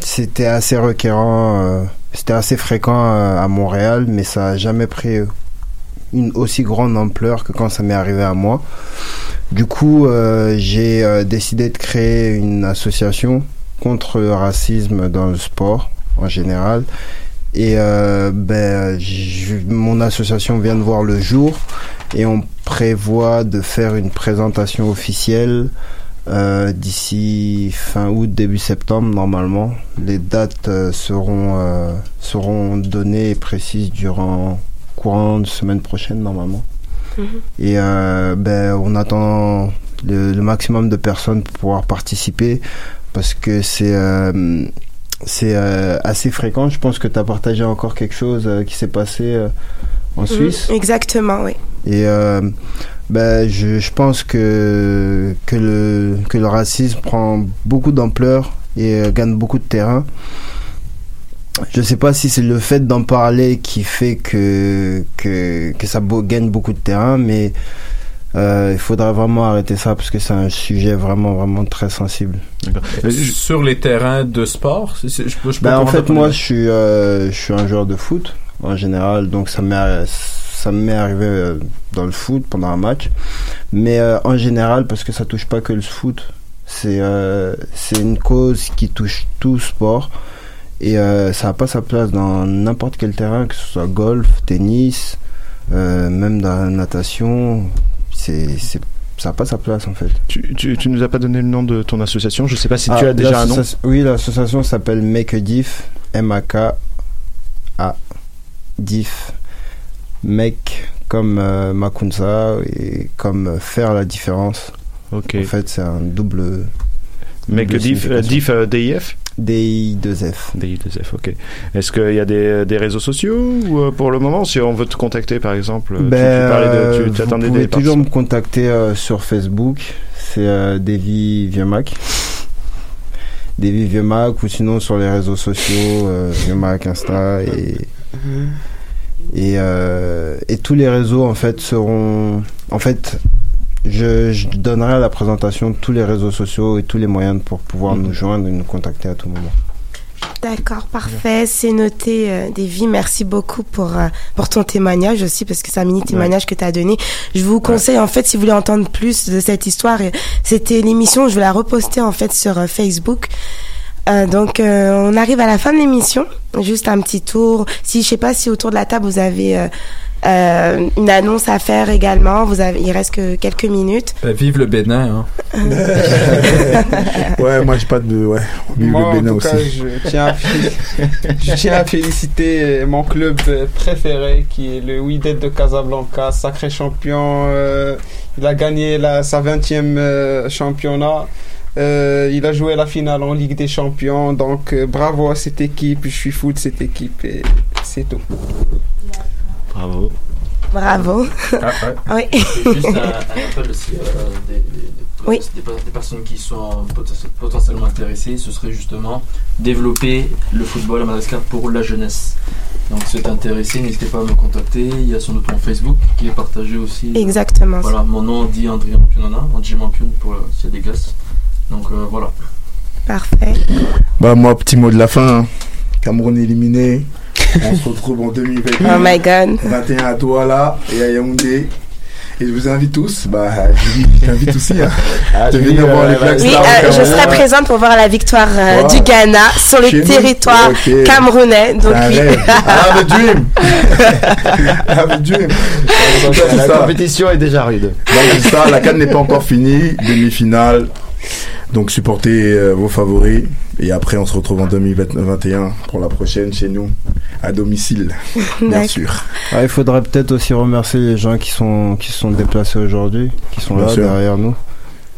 c'était assez requérant, c'était assez fréquent à Montréal, mais ça a jamais pris une aussi grande ampleur que quand ça m'est arrivé à moi. Du coup, euh, j'ai euh, décidé de créer une association contre le racisme dans le sport en général. Et euh, ben, mon association vient de voir le jour et on prévoit de faire une présentation officielle d'ici fin août, début septembre normalement. Les dates seront, seront données et précises durant courant de semaine prochaine normalement. Et euh, ben, on attend le, le maximum de personnes pour pouvoir participer parce que c'est euh, c'est euh, assez fréquent. Je pense que tu as partagé encore quelque chose qui s'est passé en Mhm, Suisse. Exactement, oui. Et ben, je, je pense que, que, le, que le racisme prend beaucoup d'ampleur et gagne beaucoup de terrain. Je sais pas si c'est le fait d'en parler qui fait que, que, que ça beau- gagne beaucoup de terrain, mais euh, il faudrait vraiment arrêter ça parce que c'est un sujet vraiment, vraiment très sensible. Sur les terrains de sport, je, je Ben, en fait, moi, je suis, euh, je suis un joueur de foot en général, donc ça m'est, ça m'est arrivé euh, dans le foot pendant un match. Mais euh, en général, parce que ça touche pas que le foot, c'est, euh, c'est une cause qui touche tout sport et euh, ça n'a pas sa place dans n'importe quel terrain, que ce soit golf, tennis, euh, même dans la natation. C'est, c'est, ça n'a pas sa place en fait. Tu, tu, tu nous as pas donné le nom de ton association. Je sais pas si tu Ah, as déjà un nom. Oui, l'association s'appelle Make a Diff. M-A-K-A. Diff. Make comme euh, Makunza et comme euh, faire la différence. Ok. En fait, c'est un double. Make a double diff, diff euh, DIF DI2F. DI2F, ok. Est-ce qu'il y a des, des réseaux sociaux ou euh, pour le moment, si on veut te contacter par exemple, tu- tu, Ben, parlais de, tu, euh, tu vous pouvez des toujours me contacter euh, sur Facebook. C'est euh, Davy Vieux-Mac. Davy Vieux-Mac ou sinon sur les réseaux sociaux, euh, Vieux-Mac, Insta et et, euh, et tous les réseaux en fait seront en fait je, je donnerai à la présentation tous les réseaux sociaux et tous les moyens pour pouvoir nous joindre et nous contacter à tout moment. D'accord, parfait, c'est noté, euh, Davy. Merci beaucoup pour euh, pour ton témoignage aussi, parce que c'est un mini témoignage que tu as donné. Je vous conseille, en fait, si vous voulez entendre plus de cette histoire, euh, c'était l'émission, je vais la reposter en fait sur euh, Facebook. Euh, donc, on arrive à la fin de l'émission. Juste un petit tour. Si je sais pas si autour de la table vous avez euh, une annonce à faire également. Vous avez, il reste que quelques minutes. Ben, vive le Bénin. Hein. ouais, moi j'ai pas de. Ouais, vive Moi, le en Bénin tout aussi. cas, je tiens, à, féli- je tiens à féliciter mon club préféré qui est le Wydad de Casablanca, sacré champion. euh, il a gagné la, sa 20e euh, championnat. Euh, il a joué la finale en Ligue des Champions. Donc, euh, bravo à cette équipe. Je suis fou de cette équipe et c'est tout. Bravo. Bravo. Ah, oui. C'est juste un, un appel aussi euh, des, des- des- Oui. des per- des personnes qui sont poten- potentiellement intéressées. Ce serait justement développer le football à Madagascar pour la jeunesse. Donc, si vous êtes intéressé, n'hésitez pas à me contacter. Il y a son autre mon Facebook qui est partagé aussi. Exactement. Voilà, mon nom dit André Mampionana, André Mampion pour euh, s'il y a des glaces. Donc euh, voilà. Parfait. Bah, moi, petit mot de la fin. hein. Cameroun éliminé. On se retrouve en 2021. Oh my God. 21 à Douala et à Yaoundé. Et je vous invite tous, bah, t'invite aussi, hein, Ah, de venir voir euh, les Black Oui, euh, je serai présente pour voir la victoire euh, Wow. du Ghana sur le Chez territoire camerounais. Donc oui. Ah, dream. Ah, the dream. Donc, c'est La ça. compétition est déjà rude. Donc ça, la canne n'est pas encore finie, demi-finale. Donc supportez euh, vos favoris et après on se retrouve en 2021 pour la prochaine chez nous à domicile, bien sûr. Ah, il faudrait peut-être aussi remercier les gens qui sont qui se sont déplacés aujourd'hui, qui sont Bien là sûr. derrière nous.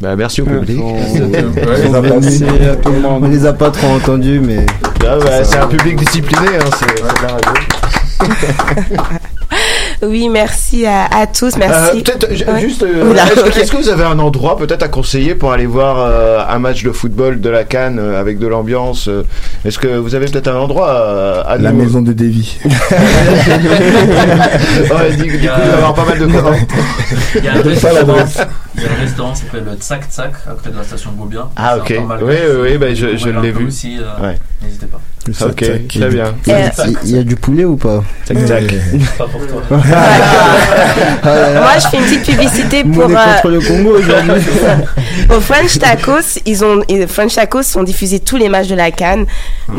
Bah, merci au public. On, Ouais, on ça passe. merci à tout le monde. On les a pas trop entendus, mais Ah, bah, c'est un public discipliné, hein, c'est c'est de la radio. Oui, merci à, à tous, Euh, merci. peut-être ju- Ouais. juste, euh, est-ce, que- ok. est-ce que vous avez un endroit peut-être à conseiller pour aller voir euh, un match de football de la Cannes euh, avec de l'ambiance Est-ce que vous avez peut-être un endroit à, à La nous- maison de Davy. ouais, du, du coup, il va y avoir pas mal de. Il y a un restaurant, qui s'appelle le Tsak Tsak à côté de la station Beaubien. Ah, ok. Oui, oui, oui, bah, je- je l'ai vu. Aussi, euh, Ouais. N'hésitez pas. Ok, très bien. Il y a- il y a du poulet ou pas Tac, tac. Pas pour toi. Moi, je fais une petite publicité pour. Euh, contre le Congo aujourd'hui. Au French Tacos, ils ont French Tacos sont diffusés tous les matchs de la Cannes.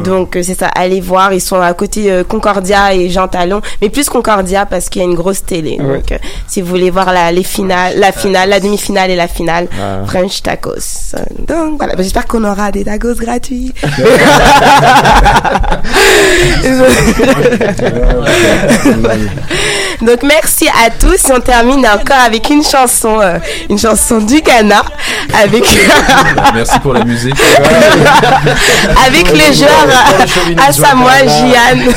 Donc euh, c'est ça, allez voir, ils sont à côté euh, Concordia et Jean Talon, mais plus Concordia parce qu'il y a une grosse télé. Ouais. Donc euh, si vous voulez voir la les finales, la finale, la demi-finale et la finale, Ah. French Tacos. Donc voilà, j'espère qu'on aura des tacos gratuits. Donc merci à tous. Et on termine encore avec une chanson, euh, une chanson du Ghana, avec Merci pour la musique. avec le joueur euh, Asamoah Gyan.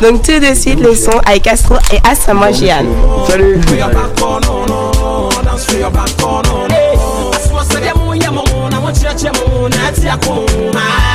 Donc tout de suite le son avec Astro et Asamoah Gyan. Salut. Africa